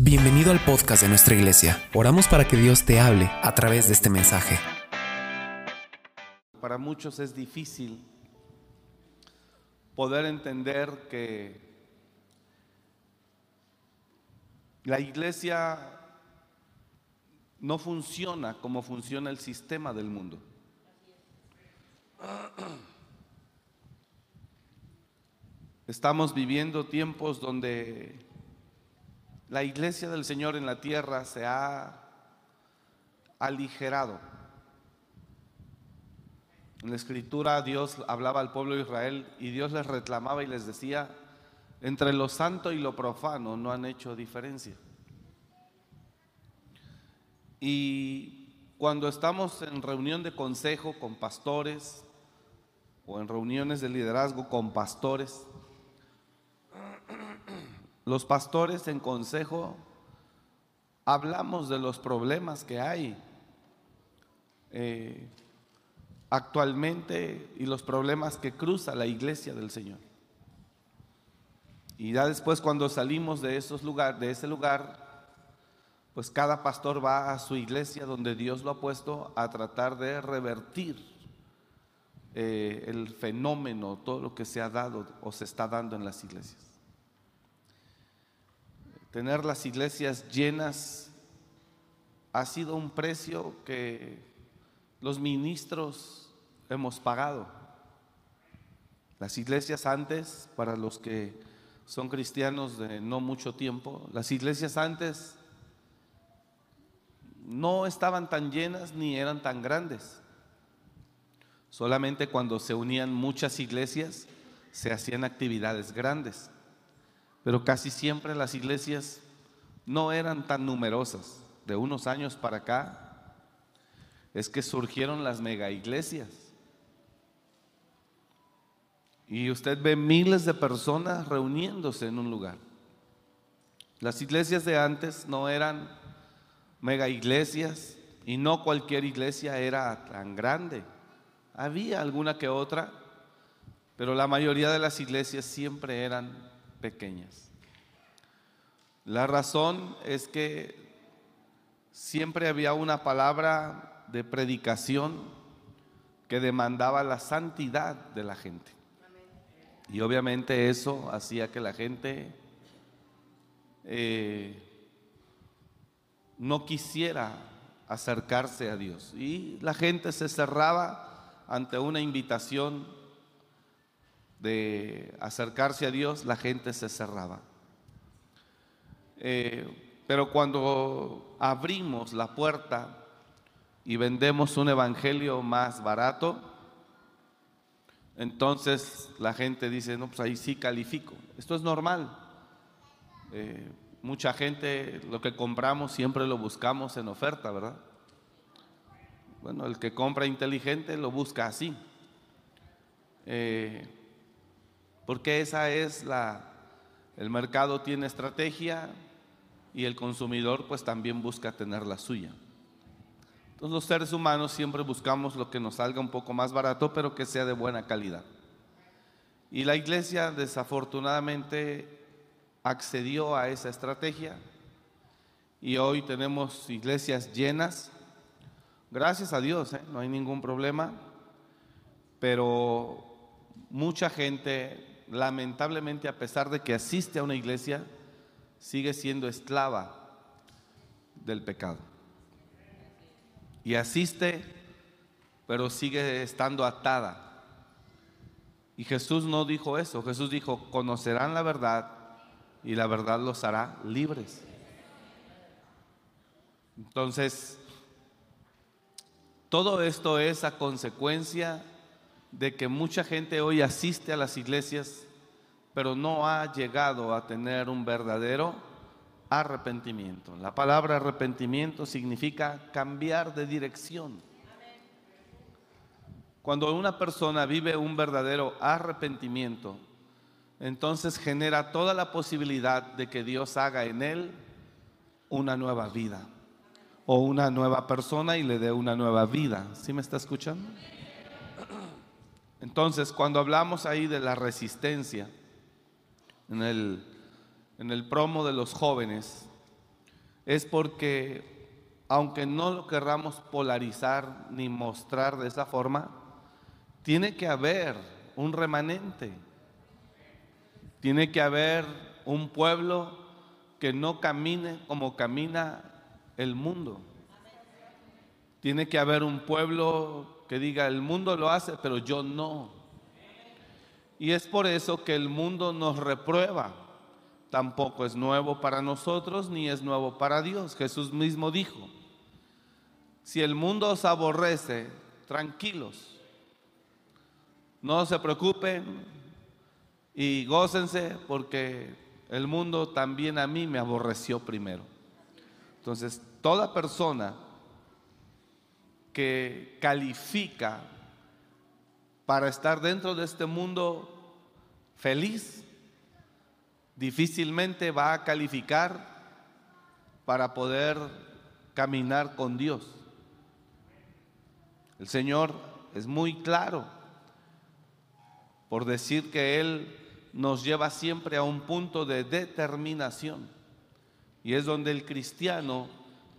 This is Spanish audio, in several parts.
Bienvenido al podcast de nuestra iglesia. Oramos para que Dios te hable a través de este mensaje. Para muchos es difícil poder entender que la iglesia no funciona como funciona el sistema del mundo. Estamos viviendo tiempos donde la iglesia del Señor en la tierra se ha aligerado. En la escritura Dios hablaba al pueblo de Israel y Dios les reclamaba y les decía, entre lo santo y lo profano no han hecho diferencia. Y cuando estamos en reunión de consejo con pastores o en reuniones de liderazgo con pastores, los pastores en consejo hablamos de los problemas que hay eh, actualmente y los problemas que cruza la iglesia del Señor. Y ya después cuando salimos de esos lugares, de ese lugar, pues cada pastor va a su iglesia donde Dios lo ha puesto a tratar de revertir eh, el fenómeno, todo lo que se ha dado o se está dando en las iglesias tener las iglesias llenas ha sido un precio que los ministros hemos pagado. Las iglesias antes, para los que son cristianos de no mucho tiempo, las iglesias antes no estaban tan llenas ni eran tan grandes. Solamente cuando se unían muchas iglesias se hacían actividades grandes pero casi siempre las iglesias no eran tan numerosas. De unos años para acá es que surgieron las mega iglesias. Y usted ve miles de personas reuniéndose en un lugar. Las iglesias de antes no eran mega iglesias y no cualquier iglesia era tan grande. Había alguna que otra, pero la mayoría de las iglesias siempre eran pequeñas. La razón es que siempre había una palabra de predicación que demandaba la santidad de la gente. Y obviamente eso hacía que la gente eh, no quisiera acercarse a Dios. Y la gente se cerraba ante una invitación de acercarse a Dios, la gente se cerraba. Eh, pero cuando abrimos la puerta y vendemos un evangelio más barato, entonces la gente dice, no, pues ahí sí califico. Esto es normal. Eh, mucha gente lo que compramos siempre lo buscamos en oferta, ¿verdad? Bueno, el que compra inteligente lo busca así. Eh, porque esa es la, el mercado tiene estrategia y el consumidor pues también busca tener la suya. Entonces los seres humanos siempre buscamos lo que nos salga un poco más barato, pero que sea de buena calidad. Y la iglesia desafortunadamente accedió a esa estrategia y hoy tenemos iglesias llenas. Gracias a Dios, ¿eh? no hay ningún problema, pero mucha gente lamentablemente, a pesar de que asiste a una iglesia, sigue siendo esclava del pecado. Y asiste, pero sigue estando atada. Y Jesús no dijo eso, Jesús dijo, conocerán la verdad y la verdad los hará libres. Entonces, todo esto es a consecuencia de que mucha gente hoy asiste a las iglesias, pero no ha llegado a tener un verdadero arrepentimiento. La palabra arrepentimiento significa cambiar de dirección. Cuando una persona vive un verdadero arrepentimiento, entonces genera toda la posibilidad de que Dios haga en él una nueva vida o una nueva persona y le dé una nueva vida. ¿Sí me está escuchando? Entonces, cuando hablamos ahí de la resistencia, en el, en el promo de los jóvenes, es porque, aunque no lo querramos polarizar ni mostrar de esa forma, tiene que haber un remanente. Tiene que haber un pueblo que no camine como camina el mundo. Tiene que haber un pueblo que diga, el mundo lo hace, pero yo no. Y es por eso que el mundo nos reprueba. Tampoco es nuevo para nosotros ni es nuevo para Dios. Jesús mismo dijo, si el mundo os aborrece, tranquilos, no se preocupen y gócense porque el mundo también a mí me aborreció primero. Entonces, toda persona que califica para estar dentro de este mundo feliz, difícilmente va a calificar para poder caminar con Dios. El Señor es muy claro por decir que Él nos lleva siempre a un punto de determinación. Y es donde el cristiano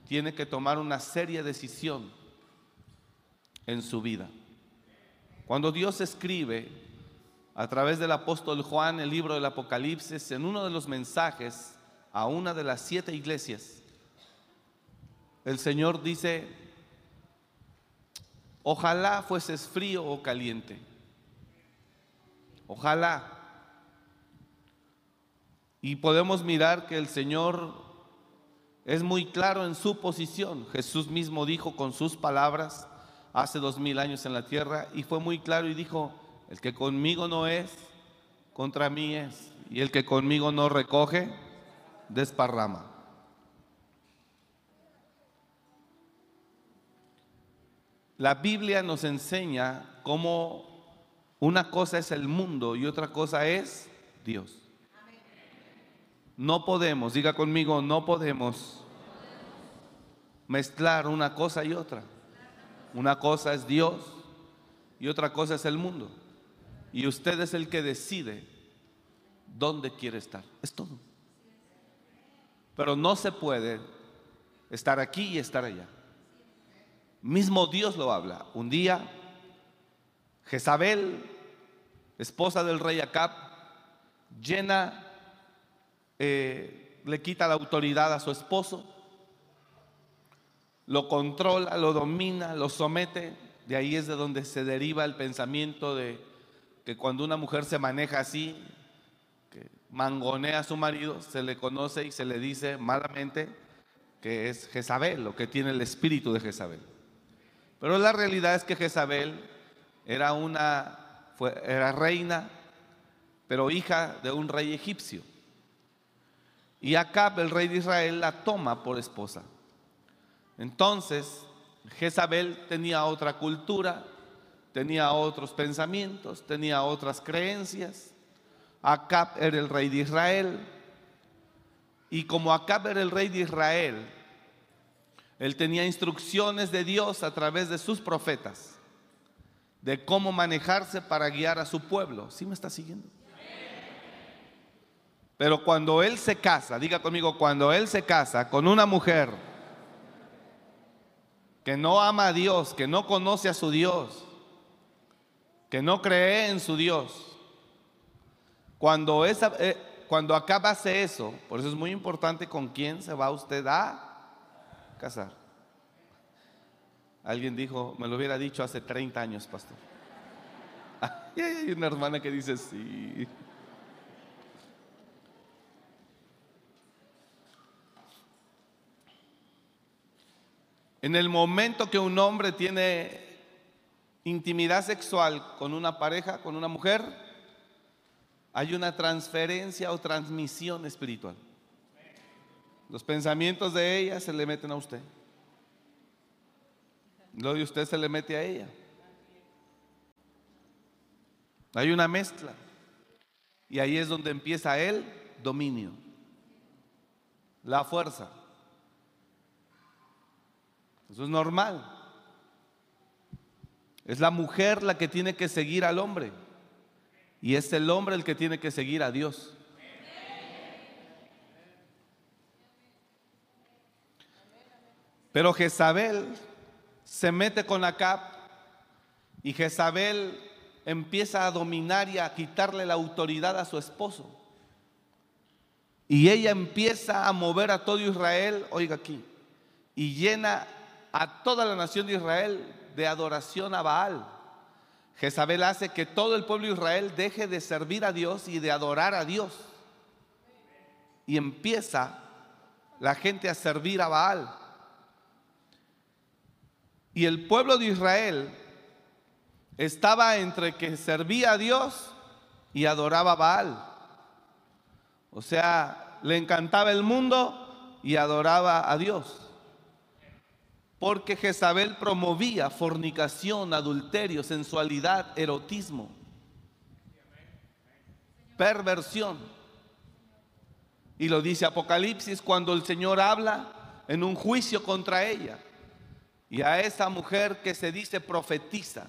tiene que tomar una seria decisión en su vida. Cuando Dios escribe a través del apóstol Juan el libro del Apocalipsis, en uno de los mensajes a una de las siete iglesias, el Señor dice, ojalá fueses frío o caliente, ojalá y podemos mirar que el Señor es muy claro en su posición. Jesús mismo dijo con sus palabras hace dos mil años en la tierra y fue muy claro y dijo, el que conmigo no es, contra mí es. Y el que conmigo no recoge, desparrama. La Biblia nos enseña cómo una cosa es el mundo y otra cosa es Dios. No podemos, diga conmigo, no podemos mezclar una cosa y otra. Una cosa es Dios y otra cosa es el mundo. Y usted es el que decide dónde quiere estar. Es todo. Pero no se puede estar aquí y estar allá. Mismo Dios lo habla. Un día, Jezabel, esposa del rey Acab, llena eh, le quita la autoridad a su esposo, lo controla, lo domina, lo somete. De ahí es de donde se deriva el pensamiento de que cuando una mujer se maneja así, que mangonea a su marido, se le conoce y se le dice malamente que es Jezabel o que tiene el espíritu de Jezabel. Pero la realidad es que Jezabel era una era reina, pero hija de un rey egipcio. Y Acab, el rey de Israel, la toma por esposa. Entonces, Jezabel tenía otra cultura, tenía otros pensamientos, tenía otras creencias. Acab era el rey de Israel. Y como Acab era el rey de Israel, él tenía instrucciones de Dios a través de sus profetas de cómo manejarse para guiar a su pueblo. ¿Sí me está siguiendo? Pero cuando él se casa, diga conmigo, cuando él se casa con una mujer que no ama a Dios, que no conoce a su Dios, que no cree en su Dios, cuando, esa, eh, cuando hace eso, por eso es muy importante con quién se va usted a casar. Alguien dijo, me lo hubiera dicho hace 30 años, pastor. hay una hermana que dice, sí. En el momento que un hombre tiene intimidad sexual con una pareja, con una mujer, hay una transferencia o transmisión espiritual. Los pensamientos de ella se le meten a usted. Lo de usted se le mete a ella. Hay una mezcla. Y ahí es donde empieza el dominio, la fuerza. Eso es normal. Es la mujer la que tiene que seguir al hombre. Y es el hombre el que tiene que seguir a Dios. Pero Jezabel se mete con Acab y Jezabel empieza a dominar y a quitarle la autoridad a su esposo. Y ella empieza a mover a todo Israel, oiga aquí, y llena a toda la nación de Israel de adoración a Baal. Jezabel hace que todo el pueblo de Israel deje de servir a Dios y de adorar a Dios. Y empieza la gente a servir a Baal. Y el pueblo de Israel estaba entre que servía a Dios y adoraba a Baal. O sea, le encantaba el mundo y adoraba a Dios. Porque Jezabel promovía fornicación, adulterio, sensualidad, erotismo, perversión. Y lo dice Apocalipsis cuando el Señor habla en un juicio contra ella. Y a esa mujer que se dice profetiza.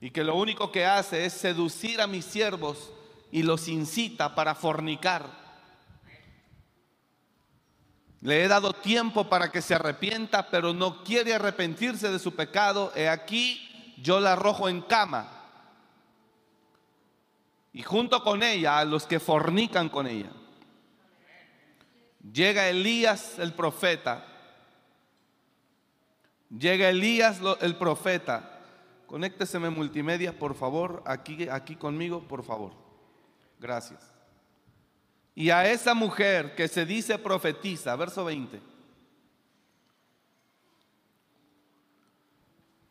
Y que lo único que hace es seducir a mis siervos y los incita para fornicar le he dado tiempo para que se arrepienta, pero no quiere arrepentirse de su pecado. He aquí, yo la arrojo en cama. Y junto con ella a los que fornican con ella. Llega Elías el profeta. Llega Elías el profeta. Conécteseme multimedia, por favor, aquí, aquí conmigo, por favor. Gracias. Y a esa mujer que se dice profetiza, verso 20.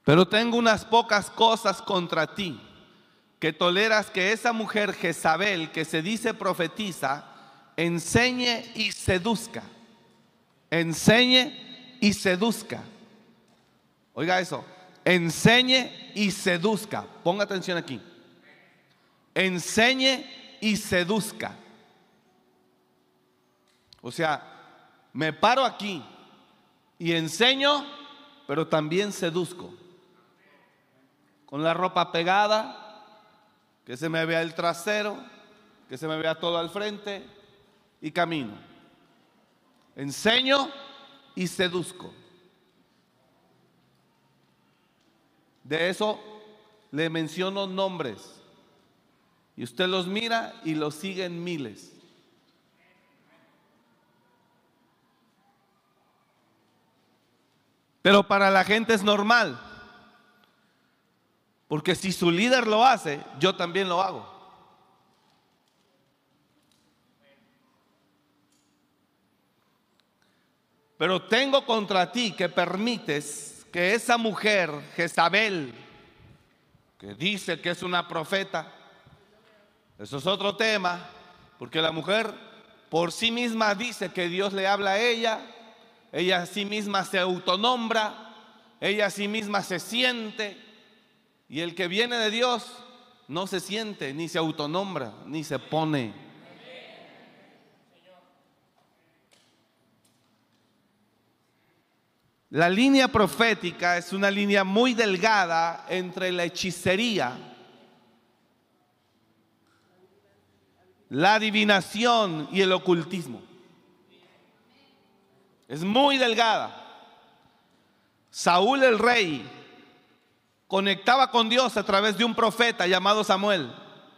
Pero tengo unas pocas cosas contra ti, que toleras que esa mujer Jezabel, que se dice profetiza, enseñe y seduzca. Enseñe y seduzca. Oiga eso, enseñe y seduzca. Ponga atención aquí. Enseñe y seduzca. O sea, me paro aquí y enseño, pero también seduzco. Con la ropa pegada, que se me vea el trasero, que se me vea todo al frente y camino. Enseño y seduzco. De eso le menciono nombres. Y usted los mira y los sigue en miles. Pero para la gente es normal. Porque si su líder lo hace, yo también lo hago. Pero tengo contra ti que permites que esa mujer, Jezabel, que dice que es una profeta, eso es otro tema, porque la mujer por sí misma dice que Dios le habla a ella, ella a sí misma se autonombra, ella a sí misma se siente, y el que viene de Dios no se siente, ni se autonombra, ni se pone. La línea profética es una línea muy delgada entre la hechicería, la adivinación y el ocultismo. Es muy delgada. Saúl el rey conectaba con Dios a través de un profeta llamado Samuel.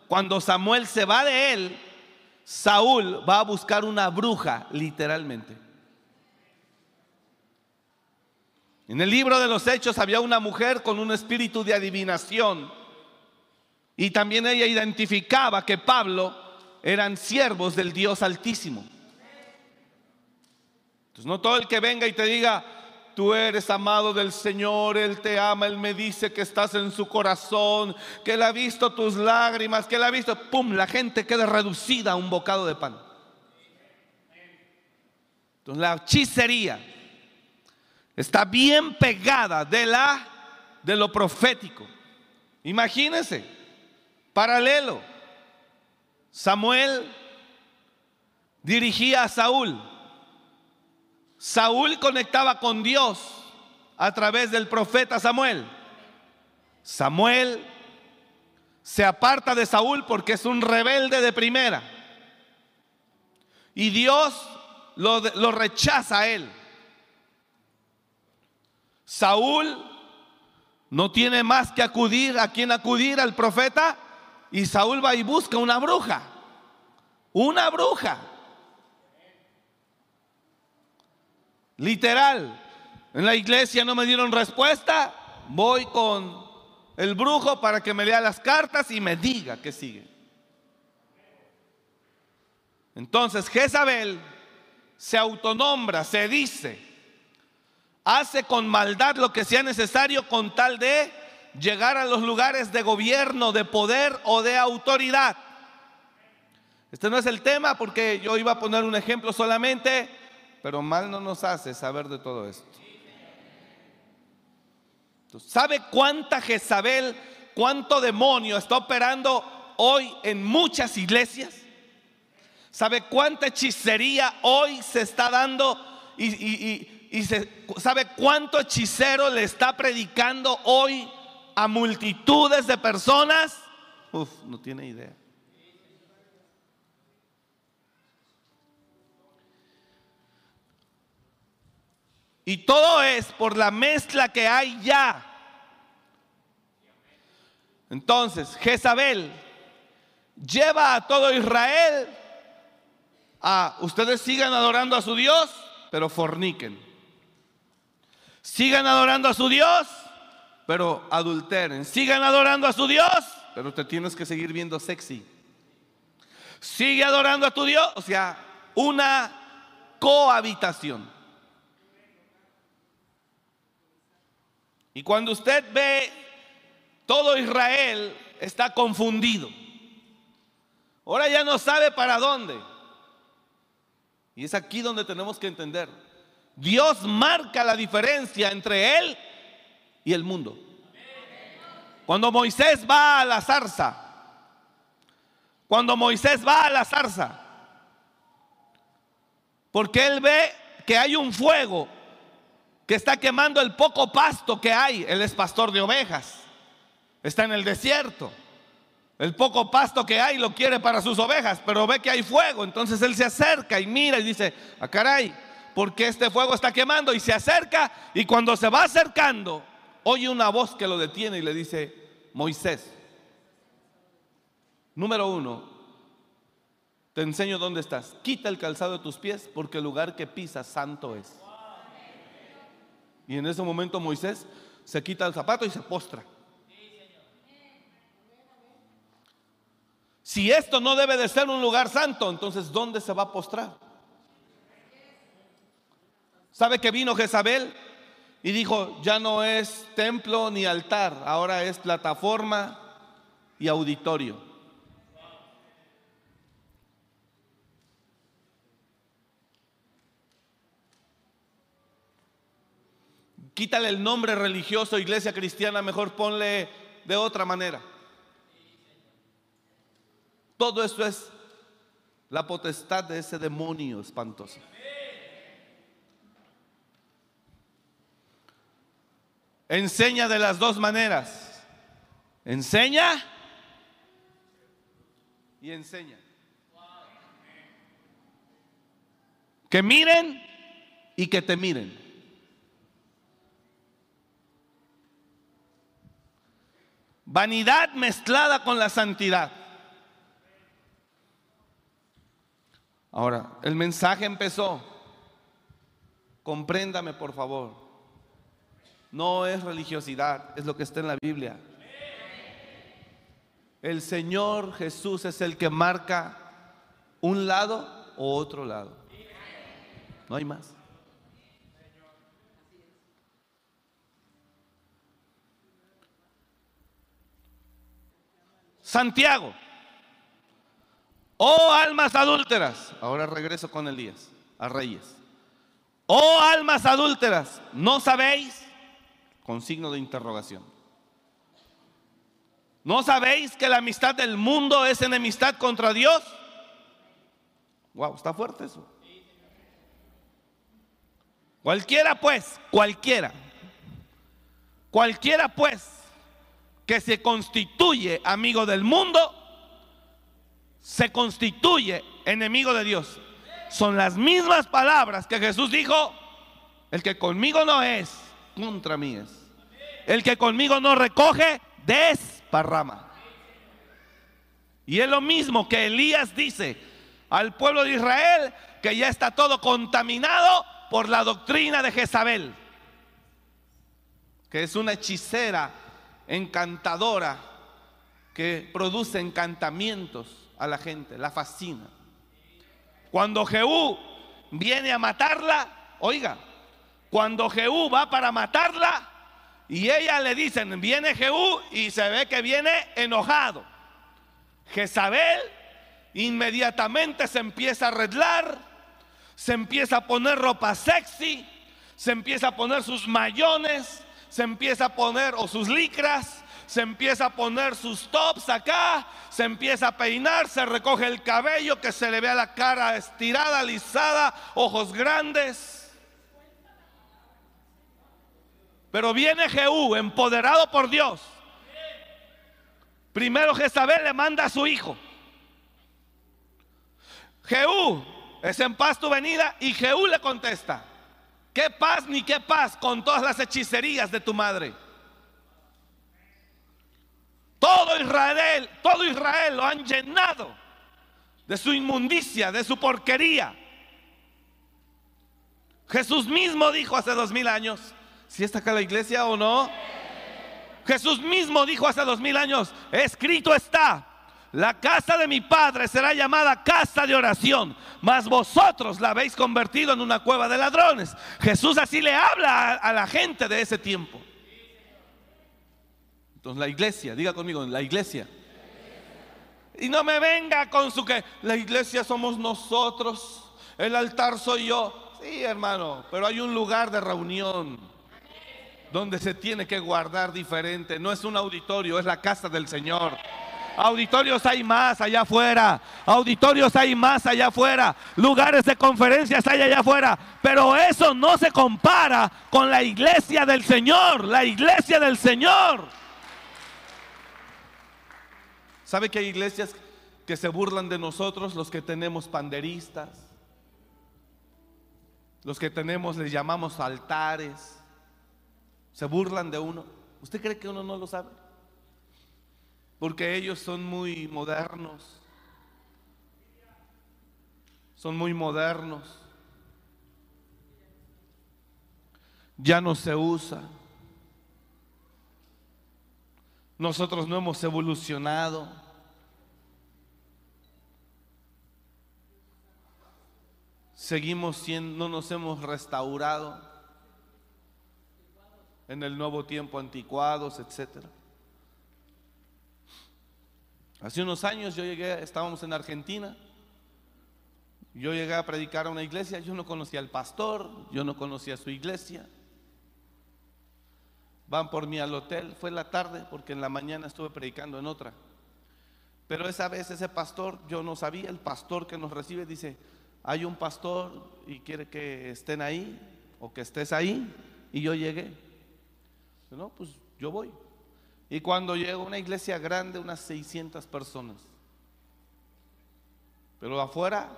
Cuando Samuel se va de él, Saúl va a buscar una bruja, literalmente. En el libro de los Hechos había una mujer con un espíritu de adivinación. Y también ella identificaba que Pablo eran siervos del Dios Altísimo. Entonces no todo el que venga y te diga, tú eres amado del Señor, Él te ama, Él me dice que estás en su corazón, que Él ha visto tus lágrimas, que Él ha visto, ¡pum!, la gente queda reducida a un bocado de pan. Entonces la hechicería está bien pegada de la de lo profético. Imagínense, paralelo. Samuel dirigía a Saúl Saúl conectaba con Dios a través del profeta Samuel. Samuel se aparta de Saúl porque es un rebelde de primera. Y Dios lo, lo rechaza a él. Saúl no tiene más que acudir a quien acudir al profeta y Saúl va y busca una bruja. Una bruja. Literal. En la iglesia no me dieron respuesta. Voy con el brujo para que me lea las cartas y me diga qué sigue. Entonces Jezabel se autonombra, se dice, hace con maldad lo que sea necesario con tal de llegar a los lugares de gobierno, de poder o de autoridad. Este no es el tema porque yo iba a poner un ejemplo solamente, pero mal no nos hace saber de todo esto. ¿Sabe cuánta Jezabel, cuánto demonio está operando hoy en muchas iglesias? ¿Sabe cuánta hechicería hoy se está dando y, sabe cuánto hechicero le está predicando hoy a multitudes de personas? Uf, no tiene idea. Y todo es por la mezcla que hay ya. Entonces, Jezabel lleva a todo Israel a ustedes sigan adorando a su Dios, pero forniquen. Sigan adorando a su Dios, pero adulteren. Sigan adorando a su Dios, pero te tienes que seguir viendo sexy. Sigue adorando a tu Dios, o sea, una cohabitación. Y cuando usted ve todo Israel está confundido. Ahora ya no sabe para dónde. Y es aquí donde tenemos que entender. Dios marca la diferencia entre Él y el mundo. Cuando Moisés va a la zarza, cuando Moisés va a la zarza, porque Él ve que hay un fuego que está quemando el poco pasto que hay. Él es pastor de ovejas. Está en el desierto. El poco pasto que hay lo quiere para sus ovejas, pero ve que hay fuego. Entonces él se acerca y mira y dice, ah, caray, porque este fuego está quemando? Y se acerca y cuando se va acercando, oye una voz que lo detiene y le dice, Moisés, número uno, te enseño dónde estás. Quita el calzado de tus pies porque el lugar que pisas santo es. Y en ese momento Moisés se quita el zapato y se postra. Si esto no debe de ser un lugar santo, entonces ¿dónde se va a postrar? ¿Sabe que vino Jezabel y dijo, ya no es templo ni altar, ahora es plataforma y auditorio? Quítale el nombre religioso, iglesia cristiana, mejor ponle de otra manera. Todo esto es la potestad de ese demonio espantoso. Enseña de las dos maneras. Enseña y enseña. Que miren y que te miren. Vanidad mezclada con la santidad. Ahora, el mensaje empezó. Compréndame, por favor. No es religiosidad, es lo que está en la Biblia. El Señor Jesús es el que marca un lado o otro lado. No hay más. Santiago. Oh almas adúlteras. Ahora regreso con Elías, a Reyes. Oh almas adúlteras, ¿no sabéis? Con signo de interrogación. ¿No sabéis que la amistad del mundo es enemistad contra Dios? Wow, está fuerte eso. Cualquiera pues, cualquiera. Cualquiera pues que se constituye amigo del mundo, se constituye enemigo de Dios. son las mismas palabras que Jesús dijo, el que conmigo no es, contra mí es. El que conmigo no recoge, desparrama. Y es lo mismo que Elías dice al pueblo de Israel, que ya está todo contaminado por la doctrina de Jezabel, que es una hechicera encantadora que produce encantamientos a la gente, la fascina. Cuando Jehú viene a matarla, oiga, cuando Jehú va para matarla y ella le dicen, viene Jehú y se ve que viene enojado. Jezabel inmediatamente se empieza a arreglar, se empieza a poner ropa sexy, se empieza a poner sus mayones, se empieza a poner o sus licras, se empieza a poner sus tops acá, se empieza a peinar, se recoge el cabello, que se le vea la cara estirada, alisada, ojos grandes. Pero viene Jehú, empoderado por Dios. Primero Jezabel le manda a su hijo. Jehú, es en paz tu venida. Y Jehú le contesta, ¿qué paz ni qué paz con todas las hechicerías de tu madre? Todo Israel, todo Israel lo han llenado de su inmundicia, de su porquería. Jesús mismo dijo hace dos mil años, si está acá la iglesia o no. Jesús mismo dijo hace dos mil años, escrito está, la casa de mi padre será llamada casa de oración, mas vosotros la habéis convertido en una cueva de ladrones. Jesús así le habla a, la gente de ese tiempo. Entonces la iglesia, diga conmigo, la iglesia. Y no me venga con su que la iglesia somos nosotros, el altar soy yo. Sí, hermano, pero hay un lugar de reunión donde se tiene que guardar diferente. No es un auditorio, es la casa del Señor. Auditorios hay más allá afuera. Auditorios hay más allá afuera. Lugares de conferencias hay allá afuera. Pero eso no se compara con la iglesia del Señor. La iglesia del Señor. ¿Sabe que hay iglesias que se burlan de nosotros, los que tenemos panderistas? Los que tenemos, les llamamos altares. Se burlan de uno. ¿Usted cree que uno no lo sabe? Porque ellos son muy modernos. Son muy modernos. Ya no se usa. Nosotros no hemos evolucionado. Seguimos siendo, no nos hemos restaurado en el nuevo tiempo, anticuados, etcétera. Hace unos años yo llegué, estábamos en Argentina. Yo llegué a predicar a una iglesia, yo no conocía al pastor, yo no conocía su iglesia. Van por mí al hotel, fue la tarde porque en la mañana estuve predicando en otra. Pero esa vez ese pastor, yo no sabía, el pastor que nos recibe dice, hay un pastor y quiere que estén ahí o que estés ahí y yo llegué. No, pues yo voy. Y cuando llego a una iglesia grande, unas 600 personas. Pero afuera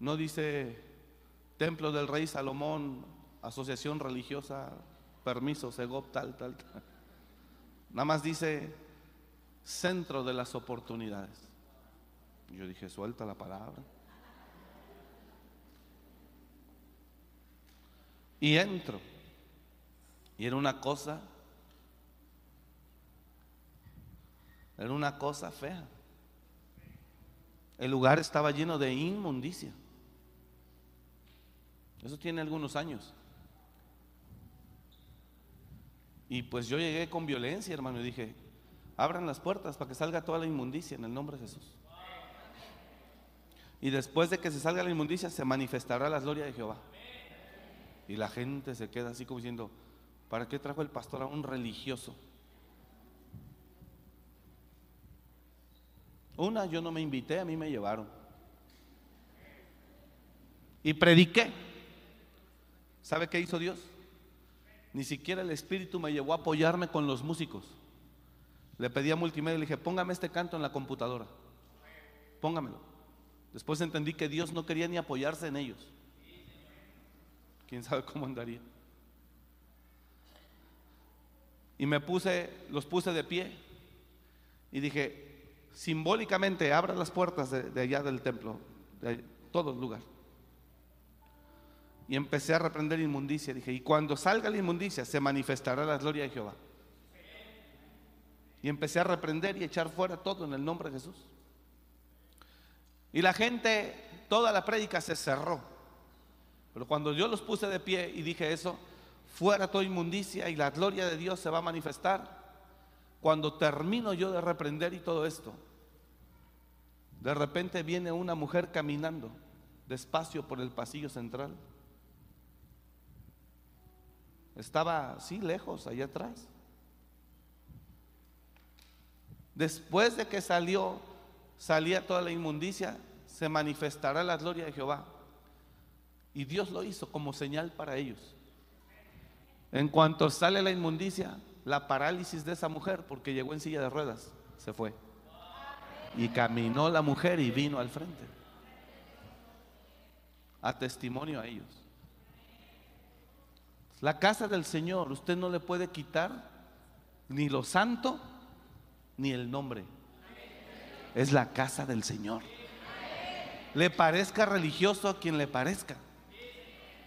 no dice Templo del Rey Salomón, Asociación Religiosa, permiso, Segop, tal, tal, tal. Nada más dice Centro de las Oportunidades. Yo dije, suelta la palabra. Y entro. Y era una cosa, era una cosa fea. El lugar estaba lleno de inmundicia. Eso tiene algunos años. Y pues yo llegué con violencia, hermano, y dije, abran las puertas para que salga toda la inmundicia en el nombre de Jesús. Y después de que se salga la inmundicia, se manifestará la gloria de Jehová. Y la gente se queda así como diciendo, ¿para qué trajo el pastor a un religioso? Una, yo no me invité, a mí me llevaron. Y prediqué. ¿Sabe qué hizo Dios? Ni siquiera el Espíritu me llevó a apoyarme con los músicos. Le pedí a multimedia y le dije, póngame este canto en la computadora. Póngamelo. Después entendí que Dios no quería ni apoyarse en ellos. ¿Quién sabe cómo andaría? Y me puse, los puse de pie y dije, simbólicamente abra las puertas de, allá del templo, de todo el lugar. Y empecé a reprender inmundicia. Dije, y cuando salga la inmundicia se manifestará la gloria de Jehová. Y empecé a reprender y echar fuera todo en el nombre de Jesús. Y la gente, toda la prédica se cerró. Pero cuando yo los puse de pie y dije eso, fuera toda inmundicia y la gloria de Dios se va a manifestar. Cuando termino yo de reprender y todo esto, de repente viene una mujer caminando despacio por el pasillo central. Estaba así lejos, allá atrás. Después de que salió, salía toda la inmundicia, se manifestará la gloria de Jehová. Y Dios lo hizo como señal para ellos. En cuanto sale la inmundicia, la parálisis de esa mujer, porque llegó en silla de ruedas, se fue. Y caminó la mujer y vino al frente. A testimonio a ellos. La casa del Señor, usted no le puede quitar ni lo santo ni el nombre. Es la casa del Señor. Le parezca religioso a quien le parezca.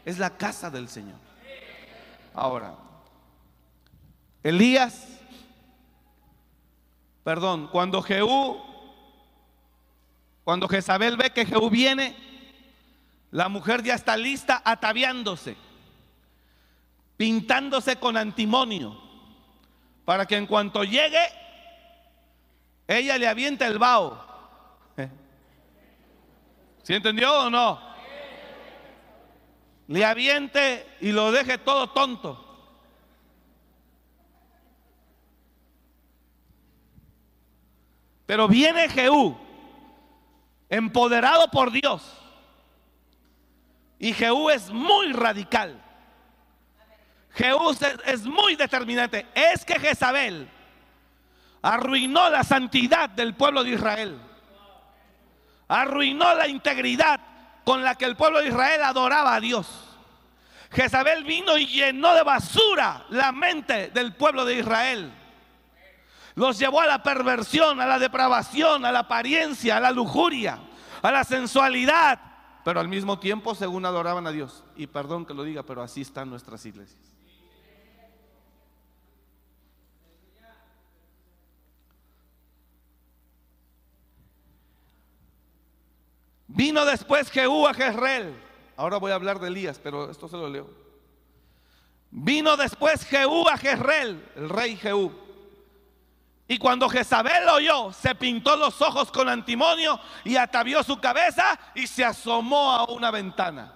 Es la casa del Señor. Ahora, Elías, perdón, cuando Jehú, cuando Jezabel ve que Jehú viene, la mujer ya está lista ataviándose, pintándose con antimonio, para que en cuanto llegue ella le avienta el vaho. ¿Sí entendió o no? Le aviente y lo deje todo tonto. Pero viene Jehú, empoderado por Dios. Y Jehú es muy radical. Jehú es, muy determinante. Es que Jezabel arruinó la santidad del pueblo de Israel. Arruinó la integridad con la que el pueblo de Israel adoraba a Dios. Jezabel vino y llenó de basura la mente del pueblo de Israel. Los llevó a la perversión, a la depravación, a la apariencia, a la lujuria, a la sensualidad. Pero al mismo tiempo, según adoraban a Dios. Y perdón que lo diga, pero así están nuestras iglesias. Vino después Jehú a Jezreel. Ahora voy a hablar de Elías, pero esto se lo leo. Vino después Jehú a Jezreel, el rey Jehú. Y cuando Jezabel oyó, se pintó los ojos con antimonio y atavió su cabeza y se asomó a una ventana.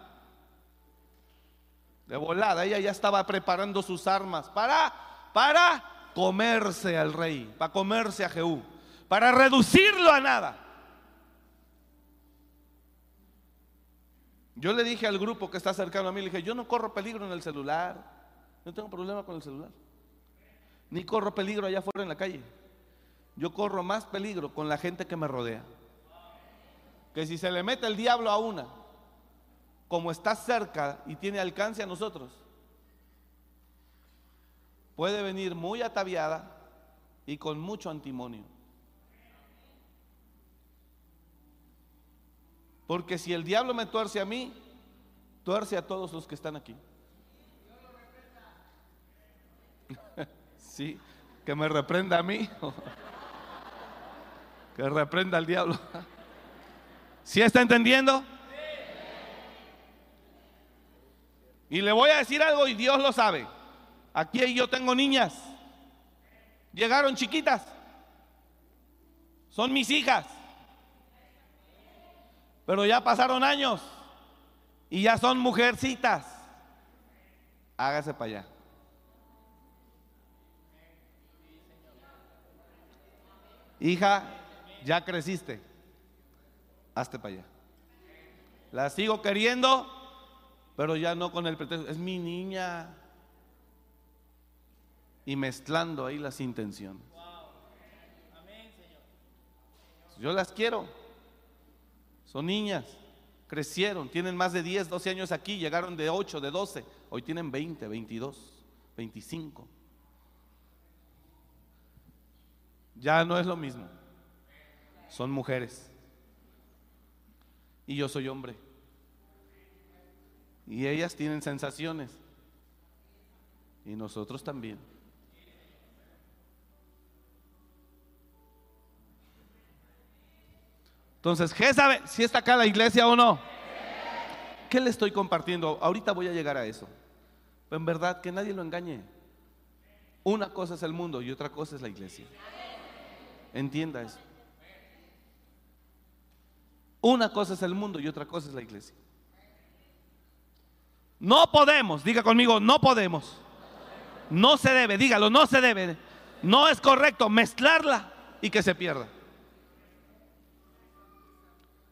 De volada, ella ya estaba preparando sus armas para, para comerse al rey, para comerse a Jehú, para reducirlo a nada. Yo le dije al grupo que está cercano a mí, le dije, yo no corro peligro en el celular, no tengo problema con el celular, ni corro peligro allá afuera en la calle. Yo corro más peligro con la gente que me rodea. Que si se le mete el diablo a una, como está cerca y tiene alcance a nosotros, puede venir muy ataviada y con mucho antimonio. Porque si el diablo me tuerce a mí, tuerce a todos los que están aquí. Que me reprenda a mí. Que reprenda al diablo. ¿Sí está entendiendo? Y le voy a decir algo y Dios lo sabe. Aquí yo tengo niñas. Llegaron chiquitas. Son mis hijas. Pero ya pasaron años y ya son mujercitas. Hágase para allá. Hija, ya creciste. Hazte para allá. La sigo queriendo, pero ya no con el pretexto. Es mi niña. Y mezclando ahí las intenciones. Yo las quiero Son niñas, crecieron, tienen más de 10, 12 años aquí, llegaron de 8, de 12, hoy tienen 20, 22, 25. Ya no es lo mismo. Son mujeres. Y yo soy hombre. Y ellas tienen sensaciones. Y nosotros también. Entonces, ¿qué sabe si está acá la iglesia o no? ¿Qué le estoy compartiendo? Ahorita voy a llegar a eso. en verdad, que nadie lo engañe. Una cosa es el mundo y otra cosa es la iglesia. Entienda eso. Una cosa es el mundo y otra cosa es la iglesia. No podemos, diga conmigo, no podemos. No se debe, dígalo, no se debe. No es correcto mezclarla y que se pierda.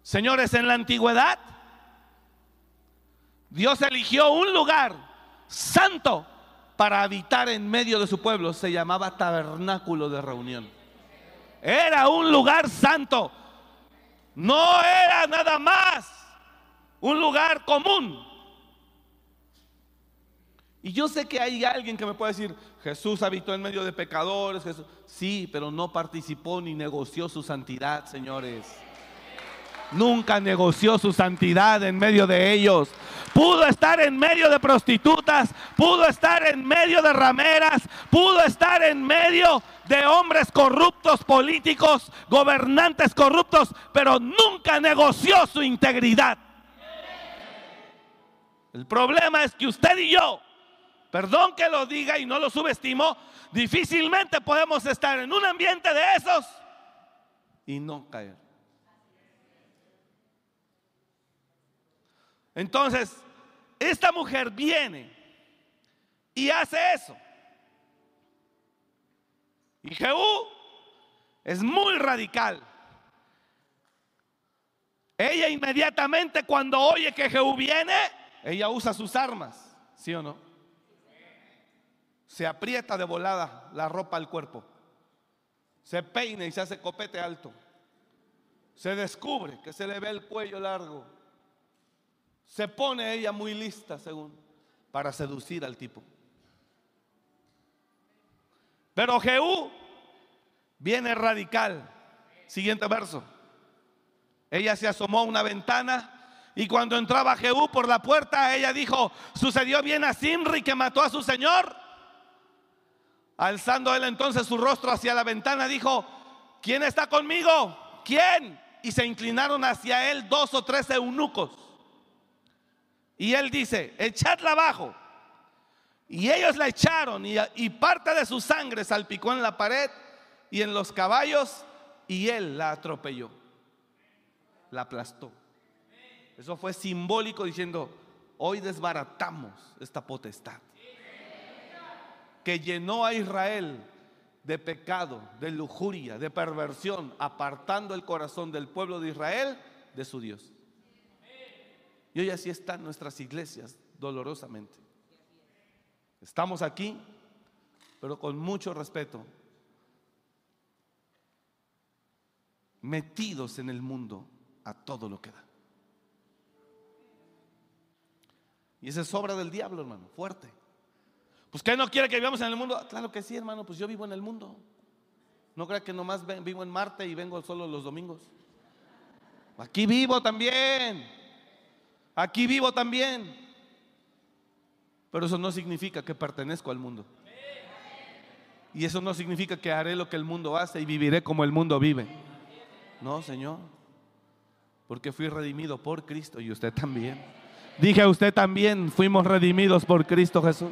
Señores, en la antigüedad, Dios eligió un lugar santo para habitar en medio de su pueblo. Se llamaba tabernáculo de reunión. Era un lugar santo. No era nada más un lugar común. Y yo sé que hay alguien que me puede decir, Jesús habitó en medio de pecadores. Sí, pero no participó ni negoció su santidad, señores. Nunca negoció su santidad en medio de ellos. Pudo estar en medio de prostitutas, pudo estar en medio de rameras, pudo estar en medio de hombres corruptos, políticos, gobernantes corruptos, pero nunca negoció su integridad. El problema es que usted y yo, perdón que lo diga y no lo subestimo, difícilmente podemos estar en un ambiente de esos y no caer. Entonces, esta mujer viene y hace eso. Y Jehú es muy radical. Ella inmediatamente cuando oye que Jehú viene, ella usa sus armas, ¿sí o no? Se aprieta de volada la ropa al cuerpo. Se peina y se hace copete alto. Se descubre que se le ve el cuello largo se pone ella muy lista, según, para seducir al tipo. Pero Jehú viene radical. Siguiente verso. Ella se asomó a una ventana y cuando entraba Jehú por la puerta, ella dijo, sucedió bien a Simri que mató a su señor. Alzando él entonces su rostro hacia la ventana, dijo, ¿quién está conmigo? ¿Quién? Y se inclinaron hacia él dos o tres eunucos. Y él dice, echadla abajo. Y ellos la echaron y, parte de su sangre salpicó en la pared y en los caballos y él la atropelló. La aplastó. Eso fue simbólico diciendo, hoy desbaratamos esta potestad que llenó a Israel de pecado, de lujuria, de perversión, apartando el corazón del pueblo de Israel de su Dios. Y hoy así están nuestras iglesias, dolorosamente. Estamos aquí, pero con mucho respeto, metidos en el mundo a todo lo que da. Y esa es obra del diablo, hermano, fuerte. Pues que no quiere que vivamos en el mundo? Claro que sí, hermano, pues yo vivo en el mundo. No crea que nomás vivo en Marte y vengo solo los domingos. Aquí vivo también. Aquí vivo también. Pero eso no significa que pertenezco al mundo. Y eso no significa que haré lo que el mundo hace y viviré como el mundo vive. No, Señor. Porque fui redimido por Cristo y usted también. Dije, usted también fuimos redimidos por Cristo Jesús.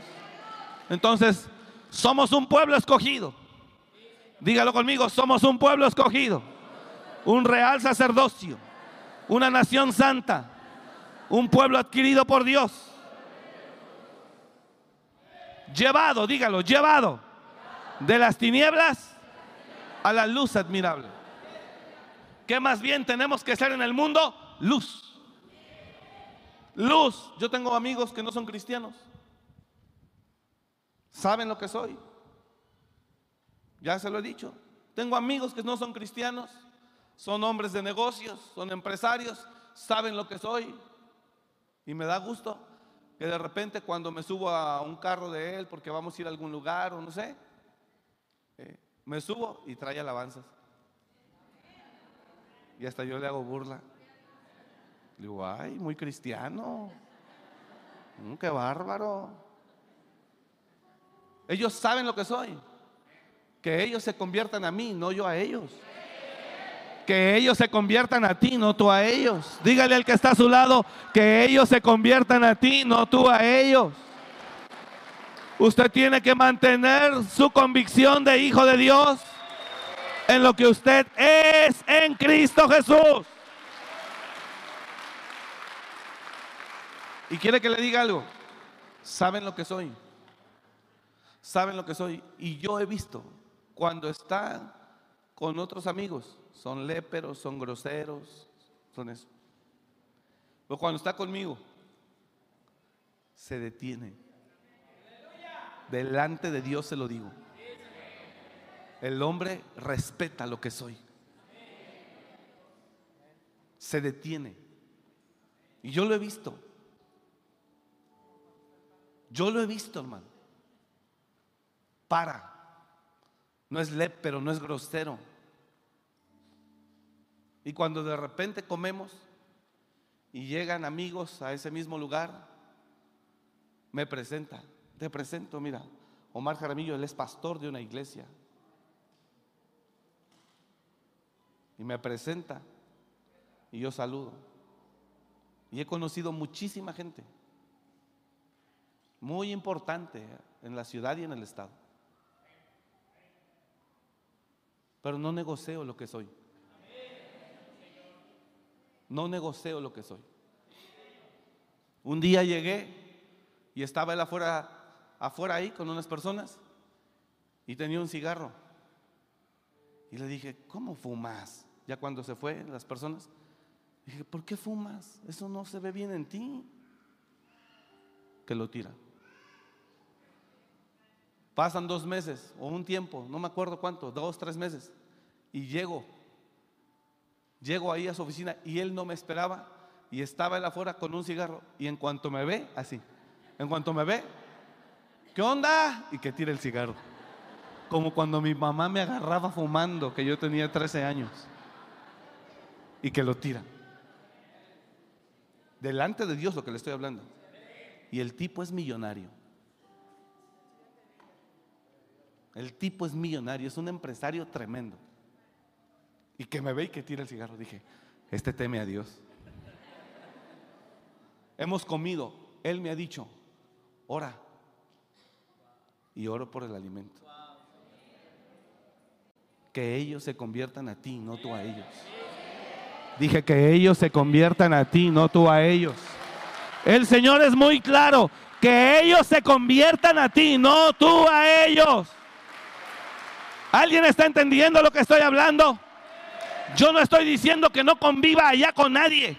Entonces, somos un pueblo escogido. Dígalo conmigo, somos un pueblo escogido. Un real sacerdocio. Una nación santa un pueblo adquirido por Dios. Llevado, dígalo, llevado de las tinieblas a la luz admirable. ¿Qué más bien tenemos que ser en el mundo? Luz. Luz. Yo tengo amigos que no son cristianos. ¿Saben lo que soy? Ya se lo he dicho. Tengo amigos que no son cristianos, son hombres de negocios, son empresarios, saben lo que soy. Y me da gusto que de repente cuando me subo a un carro de él porque vamos a ir a algún lugar o no sé, eh, me subo y trae alabanzas. Y hasta yo le hago burla. Le digo, ay, muy cristiano. Mm, qué bárbaro. Ellos saben lo que soy. Que ellos se conviertan a mí, no yo a ellos. Que ellos se conviertan a ti, no tú a ellos. Dígale al que está a su lado que ellos se conviertan a ti, no tú a ellos. Usted tiene que mantener su convicción de hijo de Dios en lo que usted es en Cristo Jesús. Y quiere que le diga algo. ¿Saben lo que soy? ¿Saben lo que soy? Y yo he visto cuando está con otros amigos, son léperos, son groseros, son eso. Pero cuando está conmigo, se detiene. Delante de Dios se lo digo. El hombre respeta lo que soy. Se detiene. Y yo lo he visto. Yo lo he visto, hermano. Para. No es pero no es grosero. Y cuando de repente comemos y llegan amigos a ese mismo lugar, me presenta. Te presento, mira, Omar Jaramillo, él es pastor de una iglesia. Y me presenta y yo saludo. Y he conocido muchísima gente, muy importante en la ciudad y en el estado. Pero no negocio lo que soy. No negocio lo que soy. Un día llegué y estaba él afuera, afuera ahí con unas personas y tenía un cigarro. Y le dije, ¿cómo fumas? Ya cuando se fue las personas, dije, ¿por qué fumas? Eso no se ve bien en ti. Que lo tira. Pasan dos meses o un tiempo, no me acuerdo cuánto, dos, tres meses. Y llego, llego ahí a su oficina y él no me esperaba y estaba él afuera con un cigarro. Y en cuanto me ve, así, en cuanto me ve, ¿qué onda? Y que tira el cigarro. Como cuando mi mamá me agarraba fumando, que yo tenía 13 años. Y que lo tira. Delante de Dios lo que le estoy hablando. Y el tipo es millonario. El tipo es millonario, es un empresario tremendo. Y que me ve y que tira el cigarro. Dije, este teme a Dios. Hemos comido. Él me ha dicho, ora. Y oro por el alimento. Que ellos se conviertan a ti, no tú a ellos. Dije que ellos se conviertan a ti, no tú a ellos. El Señor es muy claro. Que ellos se conviertan a ti, no tú a ellos. ¿Alguien está entendiendo lo que estoy hablando? Yo no estoy diciendo que no conviva allá con nadie.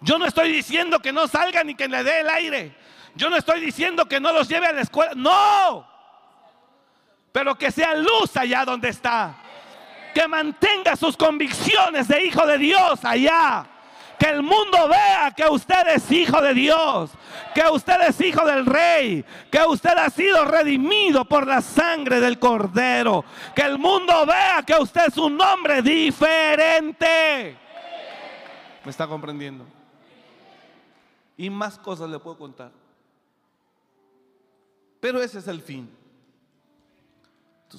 Yo no estoy diciendo que no salga ni que le dé el aire. Yo no estoy diciendo que no los lleve a la escuela. No. Pero que sea luz allá donde está. Que mantenga sus convicciones de hijo de Dios allá. Que el mundo vea que usted es hijo de Dios, que usted es hijo del rey, que usted ha sido redimido por la sangre del cordero. Que el mundo vea que usted es un hombre diferente. ¿Me está comprendiendo? Y más cosas le puedo contar. Pero ese es el fin.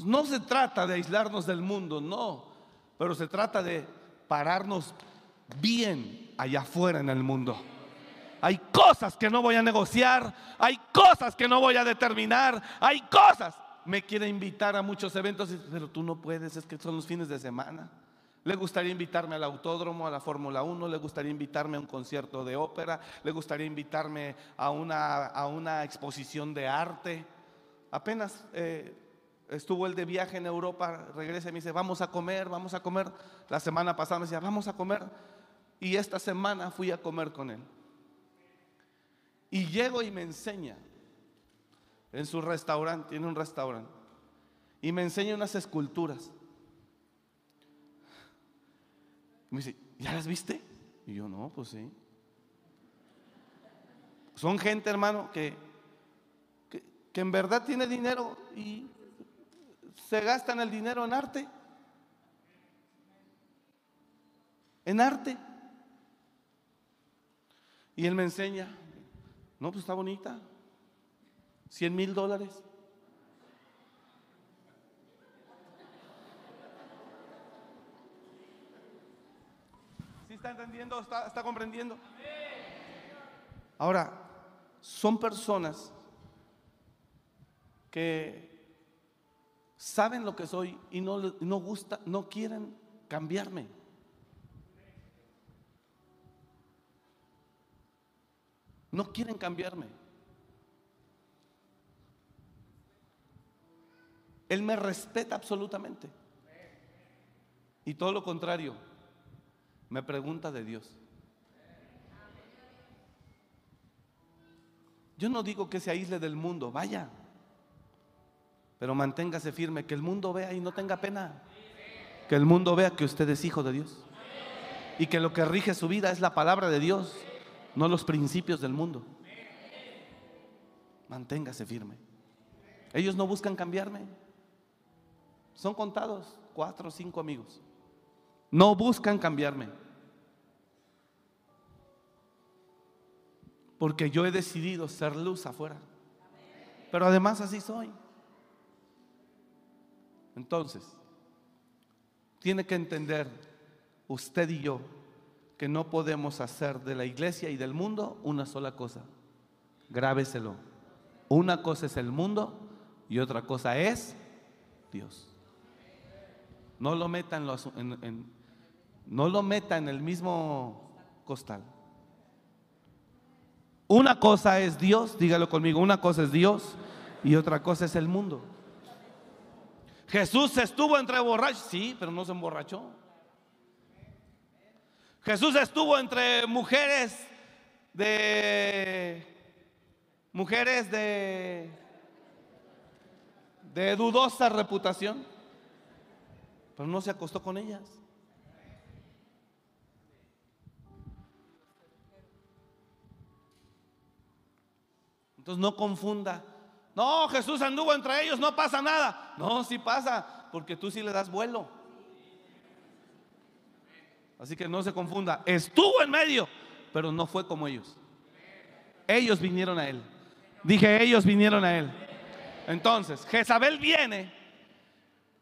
No se trata de aislarnos del mundo, no. Pero se trata de pararnos bien allá afuera en el mundo. Hay cosas que no voy a negociar, hay cosas que no voy a determinar, hay cosas. Me quiere invitar a muchos eventos, pero tú no puedes, es que son los fines de semana. Le gustaría invitarme al autódromo, a la Fórmula 1, le gustaría invitarme a un concierto de ópera, le gustaría invitarme a una, a una exposición de arte. Apenas eh, estuvo el de viaje en Europa, regresa y me dice, vamos a comer, vamos a comer. La semana pasada me decía, vamos a comer. Y esta semana fui a comer con él. Y llego y me enseña en su restaurante, tiene un restaurante, y me enseña unas esculturas. Me dice, ¿ya las viste? Y yo, no, pues sí. Son gente, hermano, que, que, que en verdad tiene dinero y se gastan el dinero en arte. En arte. Y él me enseña, no, pues está bonita, 100 mil dólares. ¿Sí está entendiendo? ¿Está, está comprendiendo? Ahora, son personas que saben lo que soy y no, no gusta, no quieren cambiarme. No quieren cambiarme. Él me respeta absolutamente. Y todo lo contrario, me pregunta de Dios. Yo no digo que se aísle del mundo, vaya. Pero manténgase firme, que el mundo vea y no tenga pena. Que el mundo vea que usted es hijo de Dios. Y que lo que rige su vida es la palabra de Dios, no los principios del mundo. Manténgase firme. Ellos no buscan cambiarme. Son contados, cuatro o cinco amigos. No buscan cambiarme. Porque yo he decidido ser luz afuera. Pero además así soy. Entonces, tiene que entender usted y yo que no podemos hacer de la iglesia y del mundo una sola cosa. Grábeselo. Una cosa es el mundo y otra cosa es Dios. No lo meta en, los- en- en- no lo meta en el mismo costal. Una cosa es Dios, dígalo conmigo, una cosa es Dios y otra cosa es el mundo. Jesús estuvo entre borrachos, sí, pero no se emborrachó. Jesús estuvo entre mujeres de mujeres de de dudosa reputación, pero no se acostó con ellas. Entonces no confunda. No, Jesús anduvo entre ellos, no pasa nada. No, sí pasa, porque tú sí le das vuelo. Así que no se confunda. Estuvo en medio, pero no fue como ellos. Ellos vinieron a él. Dije, ellos vinieron a él. Entonces, Jezabel viene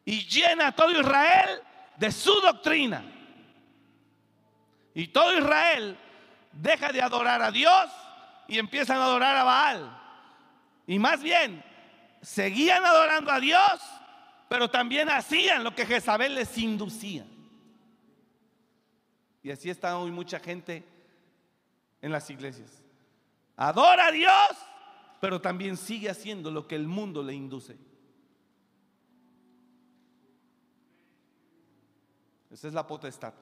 y llena a todo Israel de su doctrina. Y todo Israel deja de adorar a Dios y empiezan a adorar a Baal. Y más bien, seguían adorando a Dios, pero también hacían lo que Jezabel les inducía. Y así está hoy mucha gente en las iglesias. Adora a Dios, pero también sigue haciendo lo que el mundo le induce. Esa es la potestad.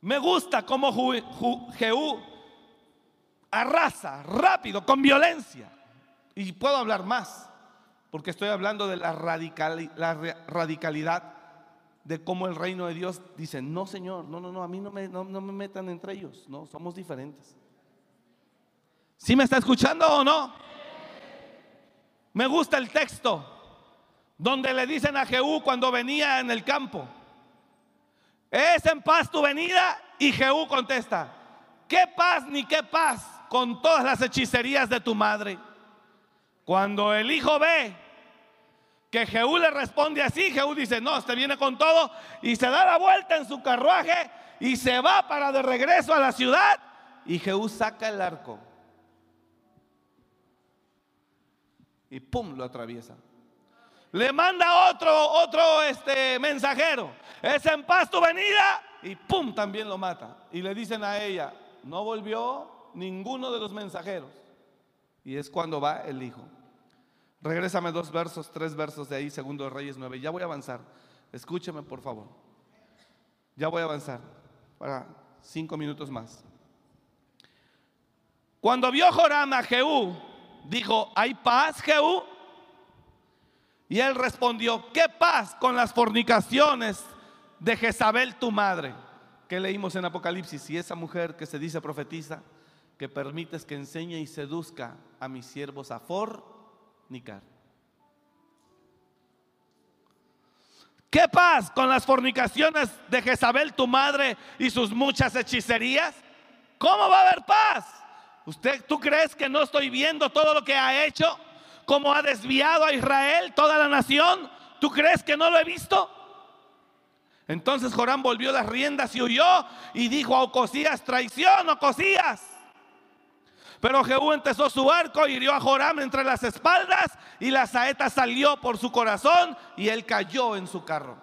Me gusta cómo Jehú arrasa rápido, con violencia. Y puedo hablar más, porque estoy hablando de la, la radicalidad de cómo el reino de Dios dice, no Señor, no, no, no, a mí no me, no, no me metan entre ellos, no, somos diferentes. ¿Sí me está escuchando o no? Me gusta el texto donde le dicen a Jehú cuando venía en el campo, ¿es en paz tu venida? Y Jehú contesta, ¿qué paz ni qué paz con todas las hechicerías de tu madre? Cuando el hijo ve que Jehú le responde así, Jehú dice, no, este viene con todo y se da la vuelta en su carruaje y se va para de regreso a la ciudad y Jehú saca el arco y pum, lo atraviesa. Le manda otro, otro este, mensajero, es en paz tu venida y pum, también lo mata. Y le dicen a ella, no volvió ninguno de los mensajeros. Y es cuando va el hijo. Regrésame dos versos, tres versos de ahí, segundo de Reyes 9. Ya voy a avanzar. Escúcheme, por favor. Ya voy a avanzar para cinco minutos más. Cuando vio Joram a Jehú, dijo, ¿hay paz, Jehú? Y él respondió, ¿qué paz con las fornicaciones de Jezabel tu madre? ¿Qué leímos en Apocalipsis? Y esa mujer que se dice profetiza, que permites que enseñe y seduzca a mis siervos a fornicar. ¿Qué paz con las fornicaciones de Jezabel, tu madre, y sus muchas hechicerías? ¿Cómo va a haber paz? ¿Usted, tú crees que no estoy viendo todo lo que ha hecho? ¿Cómo ha desviado a Israel, toda la nación? ¿Tú crees que no lo he visto? Entonces Joram volvió las riendas y huyó y dijo a Ocosías, traición, Ocosías. Pero Jehú empezó su arco, hirió a Joram entre las espaldas y la saeta salió por su corazón y él cayó en su carro.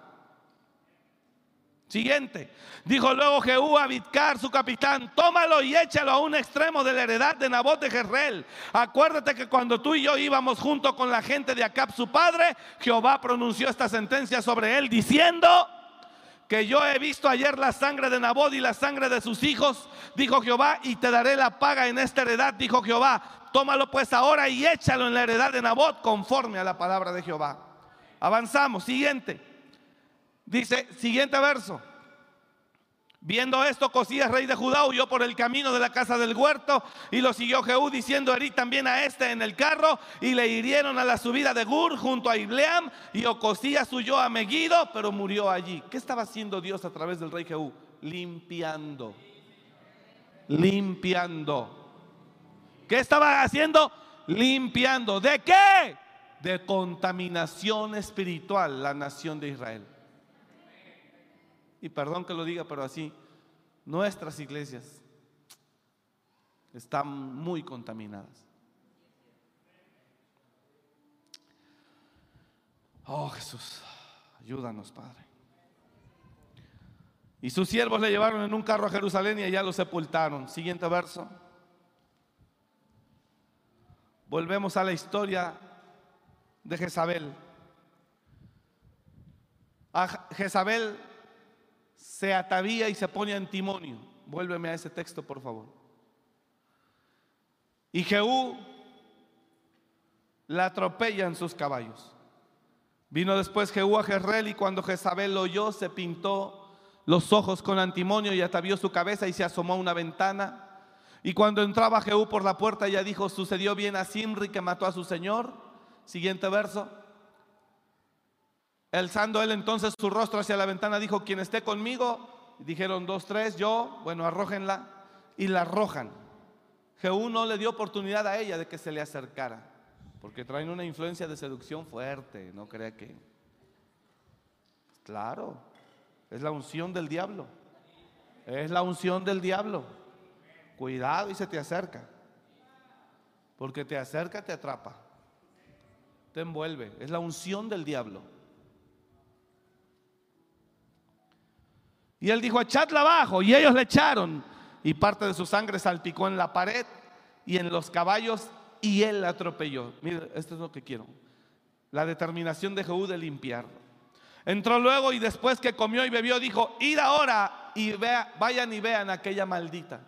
Siguiente. Dijo luego Jehú a Bidkar, su capitán, tómalo y échalo a un extremo de la heredad de Nabot de Jezreel. Acuérdate que cuando tú y yo íbamos junto con la gente de Acab, su padre, Jehová pronunció esta sentencia sobre él diciendo, que yo he visto ayer la sangre de Nabot y la sangre de sus hijos, dijo Jehová, y te daré la paga en esta heredad, dijo Jehová. Tómalo pues ahora y échalo en la heredad de Nabot conforme a la palabra de Jehová. Avanzamos, siguiente. Dice, siguiente verso. Viendo esto, Cosías, rey de Judá, huyó por el camino de la casa del huerto y lo siguió Jehú diciendo, herí también a este en el carro y le hirieron a la subida de Gur junto a Ibleam y Ocosías huyó a Megiddo, pero murió allí. ¿Qué estaba haciendo Dios a través del rey Jehú? Limpiando. Limpiando. ¿Qué estaba haciendo? Limpiando. ¿De qué? De contaminación espiritual la nación de Israel y perdón que lo diga, pero así, nuestras iglesias están muy contaminadas. Oh Jesús, ayúdanos, Padre. Y sus siervos le llevaron en un carro a Jerusalén y allá lo sepultaron. Siguiente verso. Volvemos a la historia de Jezabel. A Jezabel se atavía y se pone antimonio. Vuélveme a ese texto, por favor. Y Jehú la atropella en sus caballos. Vino después Jehú a Jezreel y cuando Jezabel lo oyó, se pintó los ojos con antimonio y atavió su cabeza y se asomó a una ventana. Y cuando entraba Jehú por la puerta, ella dijo, sucedió bien a Simri que mató a su señor. Siguiente verso. Alzando él entonces su rostro hacia la ventana, dijo, quien esté conmigo, dijeron dos, tres, yo, bueno, arrójenla, y la arrojan. Jehú no le dio oportunidad a ella de que se le acercara, porque traen una influencia de seducción fuerte, no crea que... Claro, es la unción del diablo, es la unción del diablo. Cuidado y se te acerca, porque te acerca, te atrapa, te envuelve, es la unción del diablo. Y él dijo, echadla abajo. Y ellos le echaron. Y parte de su sangre salpicó en la pared y en los caballos y él la atropelló. Mire, esto es lo que quiero. La determinación de Jehú de limpiar. Entró luego y después que comió y bebió dijo, id ahora y vea, vayan y vean aquella maldita.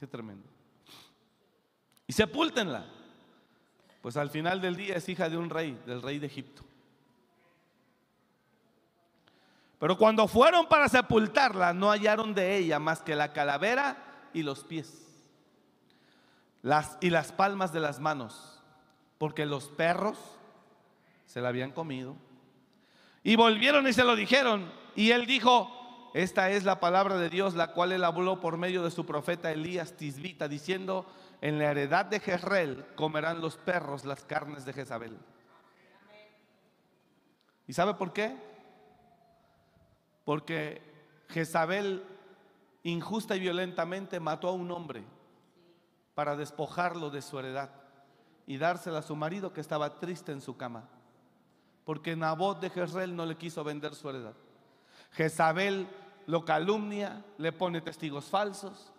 Qué tremendo. Y sepúltenla. Pues al final del día es hija de un rey, del rey de Egipto. Pero cuando fueron para sepultarla, no hallaron de ella más que la calavera y los pies. Y las palmas de las manos, porque los perros se la habían comido. Y volvieron y se lo dijeron. Y él dijo, esta es la palabra de Dios, la cual él habló por medio de su profeta Elías Tisbita, diciendo, en la heredad de Jezreel comerán los perros las carnes de Jezabel. ¿Y sabe por qué? Porque Jezabel injusta y violentamente mató a un hombre para despojarlo de su heredad y dársela a su marido que estaba triste en su cama, porque Nabot de Jezreel no le quiso vender su heredad. Jezabel lo calumnia, le pone testigos falsos,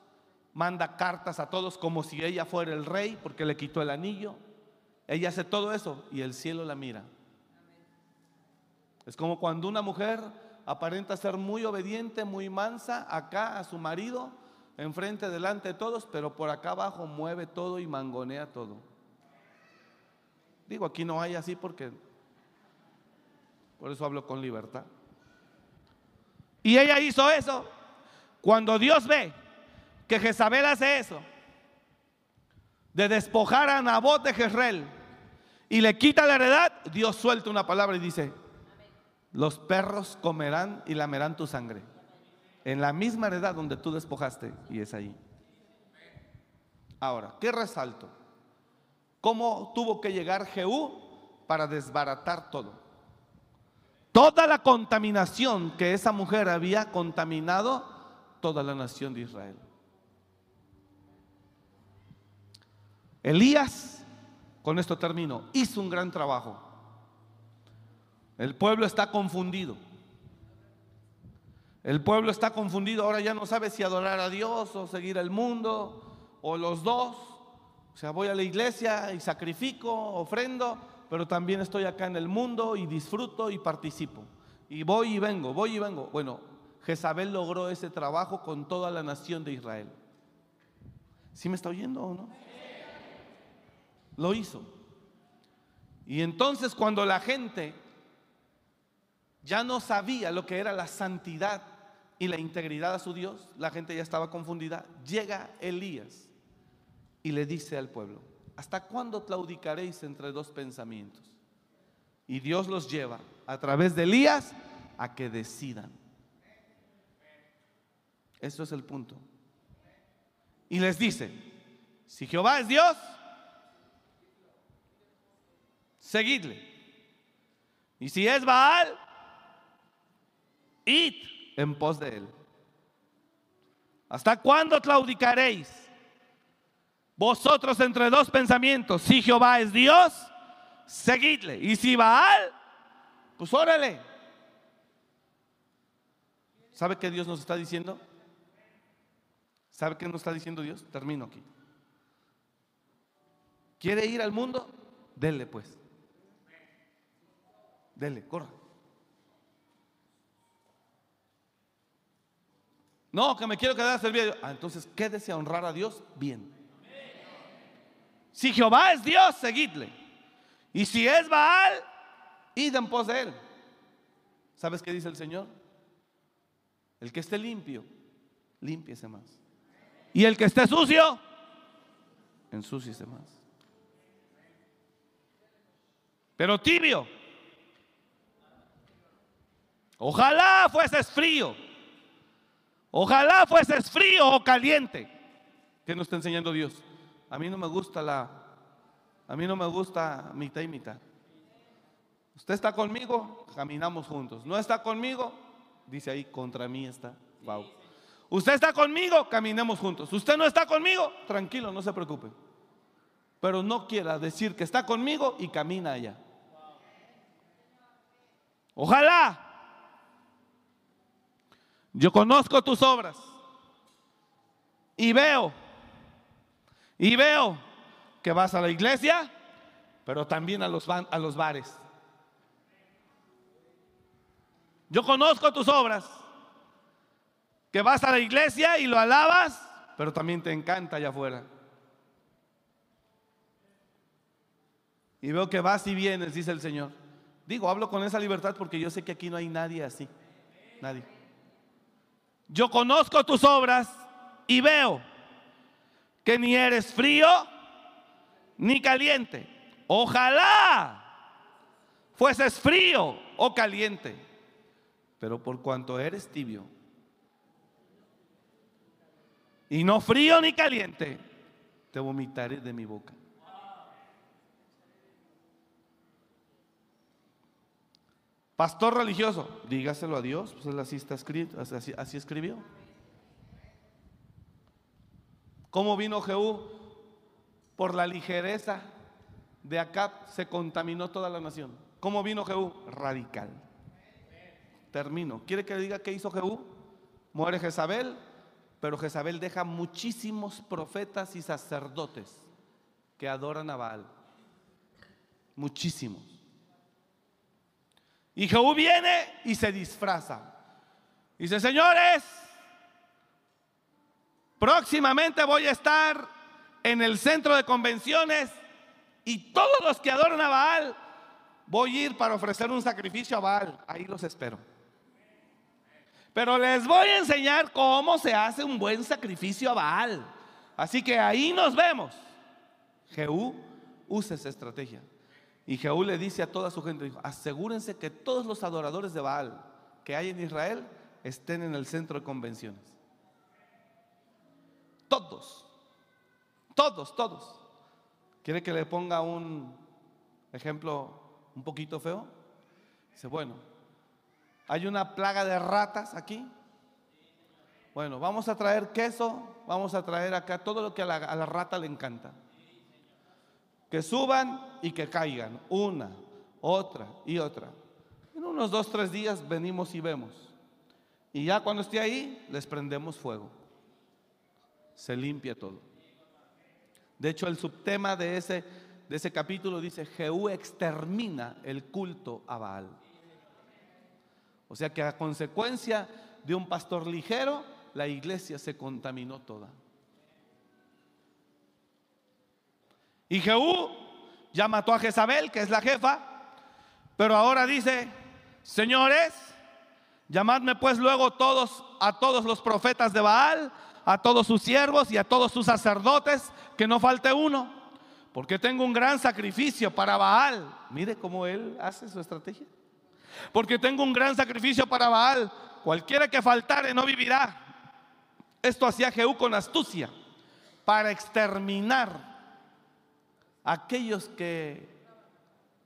manda cartas a todos como si ella fuera el rey porque le quitó el anillo. Ella hace todo eso y el cielo la mira. Es como cuando una mujer aparenta ser muy obediente, muy mansa acá a su marido, enfrente, delante de todos, pero por acá abajo mueve todo y mangonea todo. Digo, aquí no hay así porque, por eso hablo con libertad. Y ella hizo eso. Cuando Dios ve que Jezabel hace eso, de despojar a Nabot de Jezreel y le quita la heredad, Dios suelta una palabra y dice, los perros comerán y lamerán tu sangre. En la misma heredad donde tú despojaste, y es ahí. Ahora, ¿qué resalto? ¿Cómo tuvo que llegar Jehú para desbaratar todo? Toda la contaminación que esa mujer había contaminado toda la nación de Israel. Elías, con esto termino, hizo un gran trabajo. El pueblo está confundido. El pueblo está confundido, ahora ya no sabe si adorar a Dios o seguir al mundo o los dos. O sea, voy a la iglesia y sacrifico, ofrendo, pero también estoy acá en el mundo y disfruto y participo. Y voy y vengo, voy y vengo. Bueno, Jezabel logró ese trabajo con toda la nación de Israel. ¿Sí me está oyendo o no? Lo hizo. Y entonces cuando la gente ya no sabía lo que era la santidad y la integridad a su Dios, la gente ya estaba confundida, llega Elías y le dice al pueblo, ¿hasta cuándo claudicaréis entre dos pensamientos? Y Dios los lleva a través de Elías a que decidan. Eso es el punto. Y les dice, si Jehová es Dios, seguidle. Y si es Baal, id en pos de él. ¿Hasta cuándo claudicaréis? Vosotros entre dos pensamientos, si Jehová es Dios, seguidle. Y si Baal, pues órale. ¿Sabe qué Dios nos está diciendo? ¿Sabe qué nos está diciendo Dios? Termino aquí. ¿Quiere ir al mundo? Dele pues. Dele, corra. No, que me quiero quedar a servir. Ah, entonces quédese a honrar a Dios bien. Si Jehová es Dios, seguidle. Y si es Baal, id en pos de él. ¿Sabes qué dice el Señor? El que esté limpio, límpiese más. Y el que esté sucio, ensúciese más. Pero tibio, Ojalá fueses frío. Ojalá fueses frío o caliente. ¿Qué nos está enseñando Dios? A mí no me gusta la, a mí no me gusta mitad y mitad. Usted está conmigo, caminamos juntos. No está conmigo, dice ahí, contra mí está. Wow. Usted está conmigo, caminemos juntos. Usted no está conmigo, tranquilo, no se preocupe. Pero no quiera decir que está conmigo y camina allá. Ojalá yo conozco tus obras y veo, y veo que vas a la iglesia, pero también a los, a los bares. Yo conozco tus obras, que vas a la iglesia y lo alabas, pero también te encanta allá afuera. Y veo que vas y vienes, dice el Señor. Digo, hablo con esa libertad porque yo sé que aquí no hay nadie así. Nadie. Yo conozco tus obras y veo que ni eres frío ni caliente. Ojalá fueses frío o caliente, pero por cuanto eres tibio y no frío ni caliente, te vomitaré de mi boca. Pastor religioso, dígaselo a Dios, pues así está escrito, así, escribió. ¿Cómo vino Jehú? Por la ligereza de Acab se contaminó toda la nación. ¿Cómo vino Jehú? Radical. Termino. ¿Quiere que le diga qué hizo Jehú? Muere Jezabel, pero Jezabel deja muchísimos profetas y sacerdotes que adoran a Baal. Muchísimos. Y Jehú viene y se disfraza. Dice, señores, próximamente voy a estar en el centro de convenciones y todos los que adoran a Baal, voy a ir para ofrecer un sacrificio a Baal. Ahí los espero. Pero les voy a enseñar cómo se hace un buen sacrificio a Baal. Así que ahí nos vemos. Jehú usa esa estrategia. Y Jehú le dice a toda su gente, asegúrense que todos los adoradores de Baal que hay en Israel estén en el centro de convenciones. Todos, todos, todos. ¿Quiere que le ponga un ejemplo un poquito feo? Dice, bueno, hay una plaga de ratas aquí. Bueno, vamos a traer queso, vamos a traer acá todo lo que a la rata le encanta. Que suban y que caigan, una, otra y otra. En unos dos, tres días venimos y vemos. Y ya cuando esté ahí, les prendemos fuego. Se limpia todo. De hecho, el subtema de ese, de ese capítulo dice, Jehú extermina el culto a Baal. O sea que a consecuencia de un pastor ligero, la iglesia se contaminó toda. Y Jehú ya mató a Jezabel, que es la jefa, pero ahora dice, señores, llamadme pues luego todos a todos los profetas de Baal, a todos sus siervos y a todos sus sacerdotes, que no falte uno, porque tengo un gran sacrificio para Baal. Mire cómo él hace su estrategia. Porque tengo un gran sacrificio para Baal. Cualquiera que faltare no vivirá. Esto hacía Jehú con astucia para exterminar aquellos que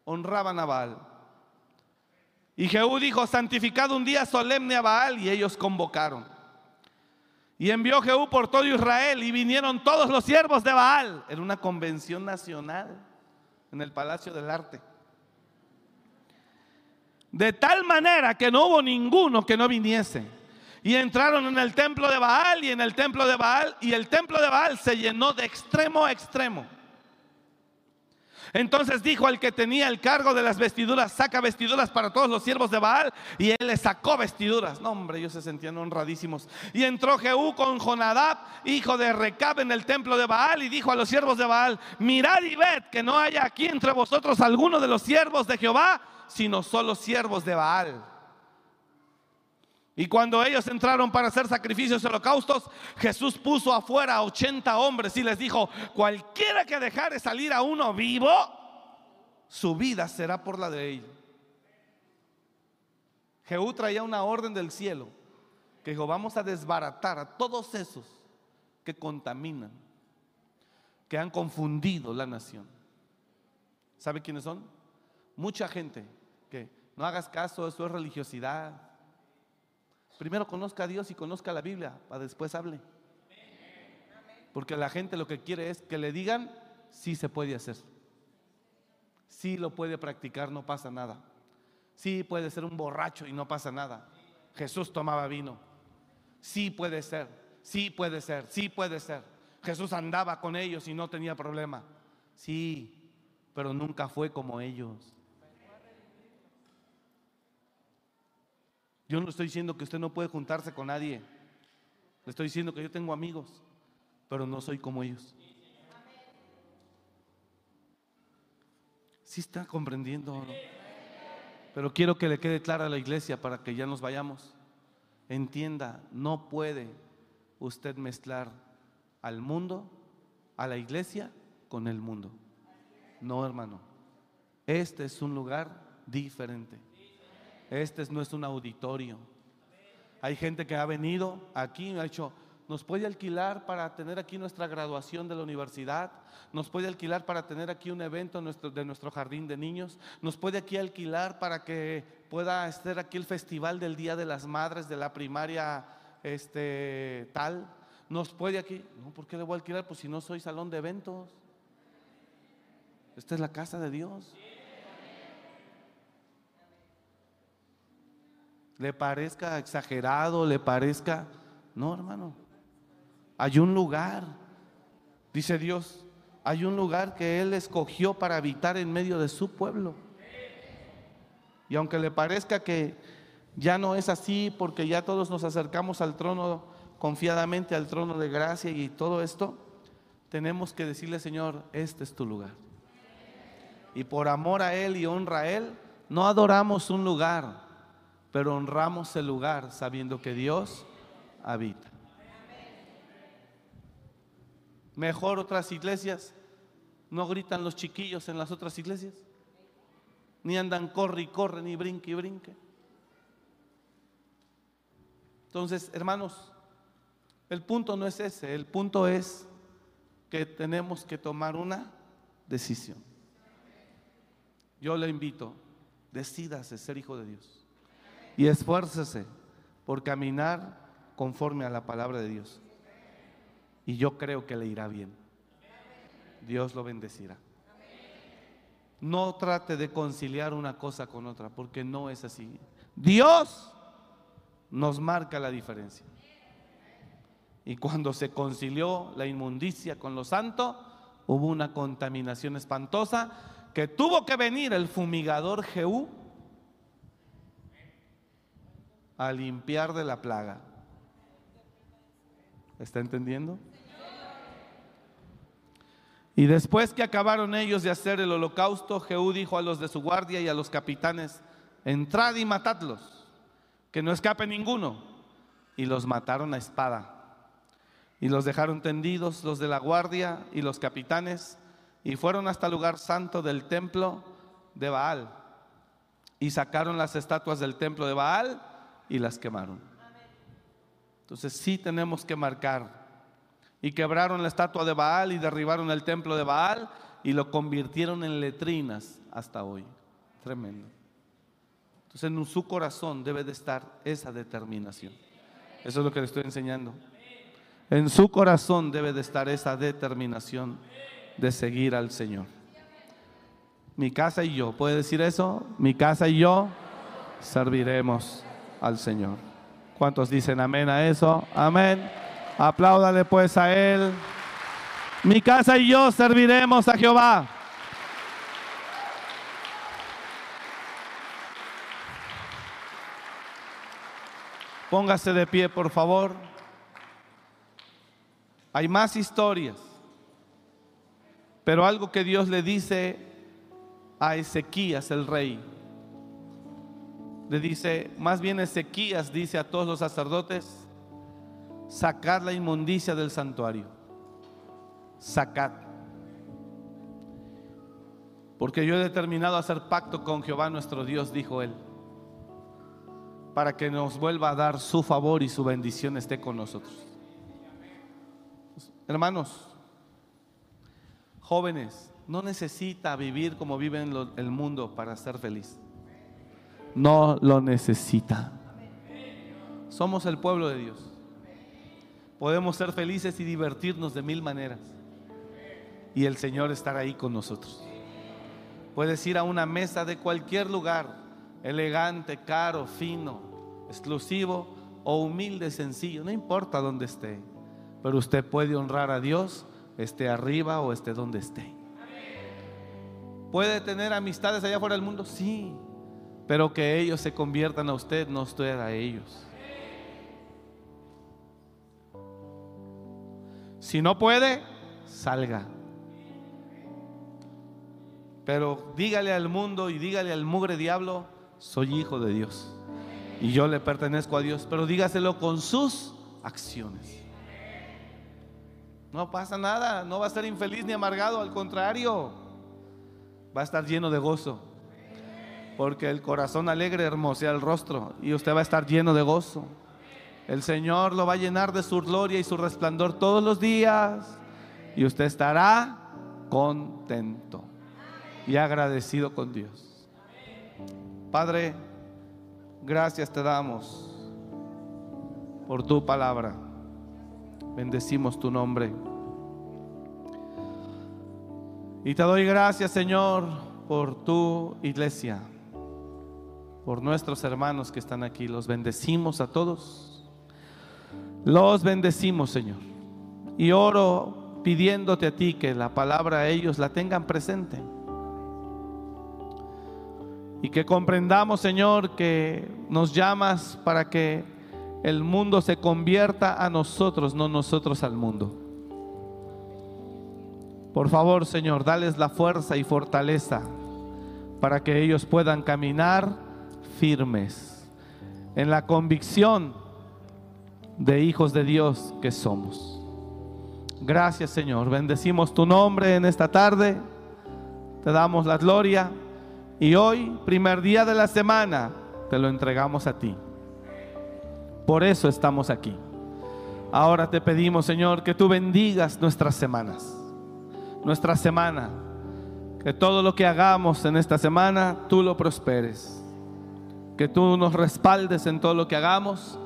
honraban a Baal. Y Jehú dijo, santificado un día solemne a Baal, y ellos convocaron. Y envió Jehú por todo Israel, y vinieron todos los siervos de Baal. Era una convención nacional en el Palacio del Arte. De tal manera que no hubo ninguno que no viniese. Y entraron en el templo de Baal y en el templo de Baal, y el templo de Baal se llenó de extremo a extremo. Entonces dijo al que tenía el cargo de las vestiduras, saca vestiduras para todos los siervos de Baal. Y él le sacó vestiduras. No, hombre, ellos se sentían honradísimos. Y entró Jehú con Jonadab, hijo de Recab, en el templo de Baal. Y dijo a los siervos de Baal, mirad y ved que no haya aquí entre vosotros alguno de los siervos de Jehová, sino solo siervos de Baal. Y cuando ellos entraron para hacer sacrificios y holocaustos, Jesús puso afuera a 80 hombres y les dijo, cualquiera que dejare salir a uno vivo, su vida será por la de él. Jehú traía una orden del cielo que dijo, vamos a desbaratar a todos esos que contaminan, que han confundido la nación. ¿Sabe quiénes son? Mucha gente que no hagas caso, eso es religiosidad Primero conozca a Dios y conozca la Biblia, para después hable. Porque la gente lo que quiere es que le digan, sí se puede hacer. Sí lo puede practicar, no pasa nada. Sí puede ser un borracho y no pasa nada. Jesús tomaba vino. Sí puede ser, sí puede ser, sí puede ser. Jesús andaba con ellos y no tenía problema. Sí, pero nunca fue como ellos. Yo no estoy diciendo que usted no puede juntarse con nadie. Le estoy diciendo que yo tengo amigos, pero no soy como ellos. ¿Sí está comprendiendo Pero quiero que le quede clara a la iglesia para que ya nos vayamos. Entienda, no puede usted mezclar al mundo, a la iglesia, con el mundo. No, hermano. Este es un lugar diferente. Este no es un auditorio. Hay gente que ha venido aquí y ha dicho, nos puede alquilar para tener aquí nuestra graduación de la universidad, nos puede alquilar para tener aquí un evento de nuestro jardín de niños, nos puede aquí alquilar para que pueda estar aquí el festival del Día de las Madres de la primaria este, tal, nos puede aquí, no, ¿por qué le voy a alquilar? Pues si no soy salón de eventos, esta es la casa de Dios. Le parezca exagerado, le parezca... No, hermano. Hay un lugar, dice Dios, hay un lugar que Él escogió para habitar en medio de su pueblo. Y aunque le parezca que ya no es así, porque ya todos nos acercamos al trono confiadamente, al trono de gracia y todo esto, tenemos que decirle, Señor, este es tu lugar. Y por amor a Él y honra a Él, no adoramos un lugar, pero honramos el lugar sabiendo que Dios habita. Mejor otras iglesias no gritan los chiquillos en las otras iglesias, ni andan corre y corre, ni brinque y brinque. Entonces, hermanos, el punto no es ese, el punto es que tenemos que tomar una decisión. Yo le invito, decídase ser hijo de Dios y esfuércese por caminar conforme a la palabra de Dios. Y yo creo que le irá bien. Dios lo bendecirá. No trate de conciliar una cosa con otra, porque no es así. Dios nos marca la diferencia. Y cuando se concilió la inmundicia con lo santo, hubo una contaminación espantosa que tuvo que venir el fumigador Jehú a limpiar de la plaga. ¿Está entendiendo? Y después que acabaron ellos de hacer el holocausto, Jehú dijo a los de su guardia y a los capitanes, entrad y matadlos, que no escape ninguno. Y los mataron a espada. Y los dejaron tendidos los de la guardia y los capitanes, y fueron hasta el lugar santo del templo de Baal. Y sacaron las estatuas del templo de Baal y las quemaron. Entonces sí tenemos que marcar y quebraron la estatua de Baal y derribaron el templo de Baal y lo convirtieron en letrinas hasta hoy. Tremendo. Entonces en su corazón debe de estar esa determinación. Eso es lo que le estoy enseñando. En su corazón debe de estar esa determinación de seguir al Señor. Mi casa y yo, ¿puede decir eso? Mi casa y yo serviremos al Señor. ¿Cuántos dicen amén a eso? Amén. Apláudale pues a Él. Mi casa y yo serviremos a Jehová. Póngase de pie, por favor. Hay más historias. Pero algo que Dios le dice a Ezequías, el rey. Le dice, más bien Ezequías dice a todos los sacerdotes, sacad la inmundicia del santuario. Sacad. Porque yo he determinado hacer pacto con Jehová nuestro Dios, dijo él, para que nos vuelva a dar su favor y su bendición esté con nosotros. Hermanos, jóvenes, no necesita vivir como vive el mundo para ser feliz. No lo necesita. Somos el pueblo de Dios. Podemos ser felices y divertirnos de mil maneras. Y el Señor estará ahí con nosotros. Puedes ir a una mesa de cualquier lugar, elegante, caro, fino, exclusivo o humilde, sencillo, no importa dónde esté. Pero usted puede honrar a Dios, esté arriba o esté donde esté. ¿Puede tener amistades allá fuera del mundo? Sí. Pero que ellos se conviertan a usted, no usted a ellos. Si no puede, salga. Pero dígale al mundo y dígale al mugre diablo, soy hijo de Dios. Y yo le pertenezco a Dios. Pero dígaselo con sus acciones. No pasa nada, no va a ser infeliz ni amargado, al contrario, va a estar lleno de gozo. Porque el corazón alegre hermosea el rostro y usted va a estar lleno de gozo. El Señor lo va a llenar de su gloria y su resplandor todos los días y usted estará contento y agradecido con Dios. Padre, gracias te damos por tu palabra. Bendecimos tu nombre. Y te doy gracias, Señor, por tu iglesia, por nuestros hermanos que están aquí. Los bendecimos a todos. Los bendecimos, Señor. Y oro pidiéndote a ti que la palabra a ellos la tengan presente. Y que comprendamos, Señor, que nos llamas para que el mundo se convierta a nosotros, no nosotros al mundo. Por favor, Señor, dales la fuerza y fortaleza para que ellos puedan caminar firmes en la convicción de hijos de Dios que somos. Gracias Señor, bendecimos tu nombre en esta tarde, te damos la gloria y hoy, primer día de la semana, te lo entregamos a ti. Por eso estamos aquí. Ahora te pedimos Señor que tú bendigas nuestras semanas, nuestra semana, que todo lo que hagamos en esta semana, tú lo prosperes que tú nos respaldes en todo lo que hagamos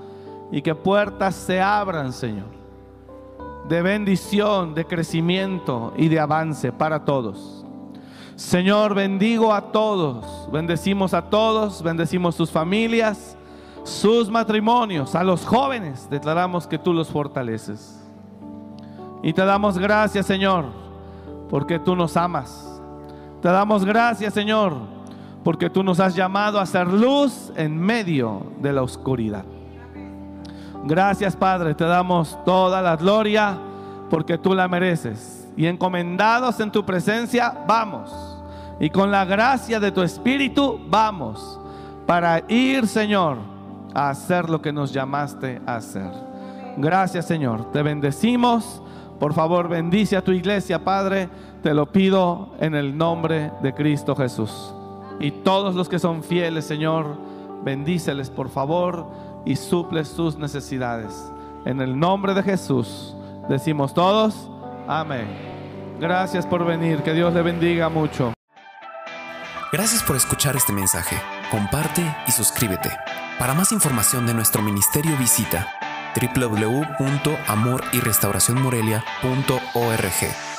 y que puertas se abran, Señor, de bendición, de crecimiento y de avance para todos. Señor, bendigo a todos, bendecimos a todos, bendecimos sus familias, sus matrimonios, a los jóvenes, declaramos que tú los fortaleces. Y te damos gracias, Señor, porque tú nos amas. Te damos gracias, Señor, porque tú nos has llamado a ser luz en medio de la oscuridad. Gracias Padre, te damos toda la gloria porque tú la mereces. Y encomendados en tu presencia, vamos. Y con la gracia de tu Espíritu, vamos para ir, Señor, a hacer lo que nos llamaste a hacer. Gracias, Señor. Te bendecimos. Por favor, bendice a tu iglesia, Padre. Te lo pido en el nombre de Cristo Jesús. Y todos los que son fieles, Señor, bendíceles por favor y suple sus necesidades. En el nombre de Jesús decimos todos, amén. Gracias por venir, que Dios le bendiga mucho. Gracias por escuchar este mensaje. Comparte y suscríbete. Para más información de nuestro ministerio visita www.amoryrestauracionmorelia.org.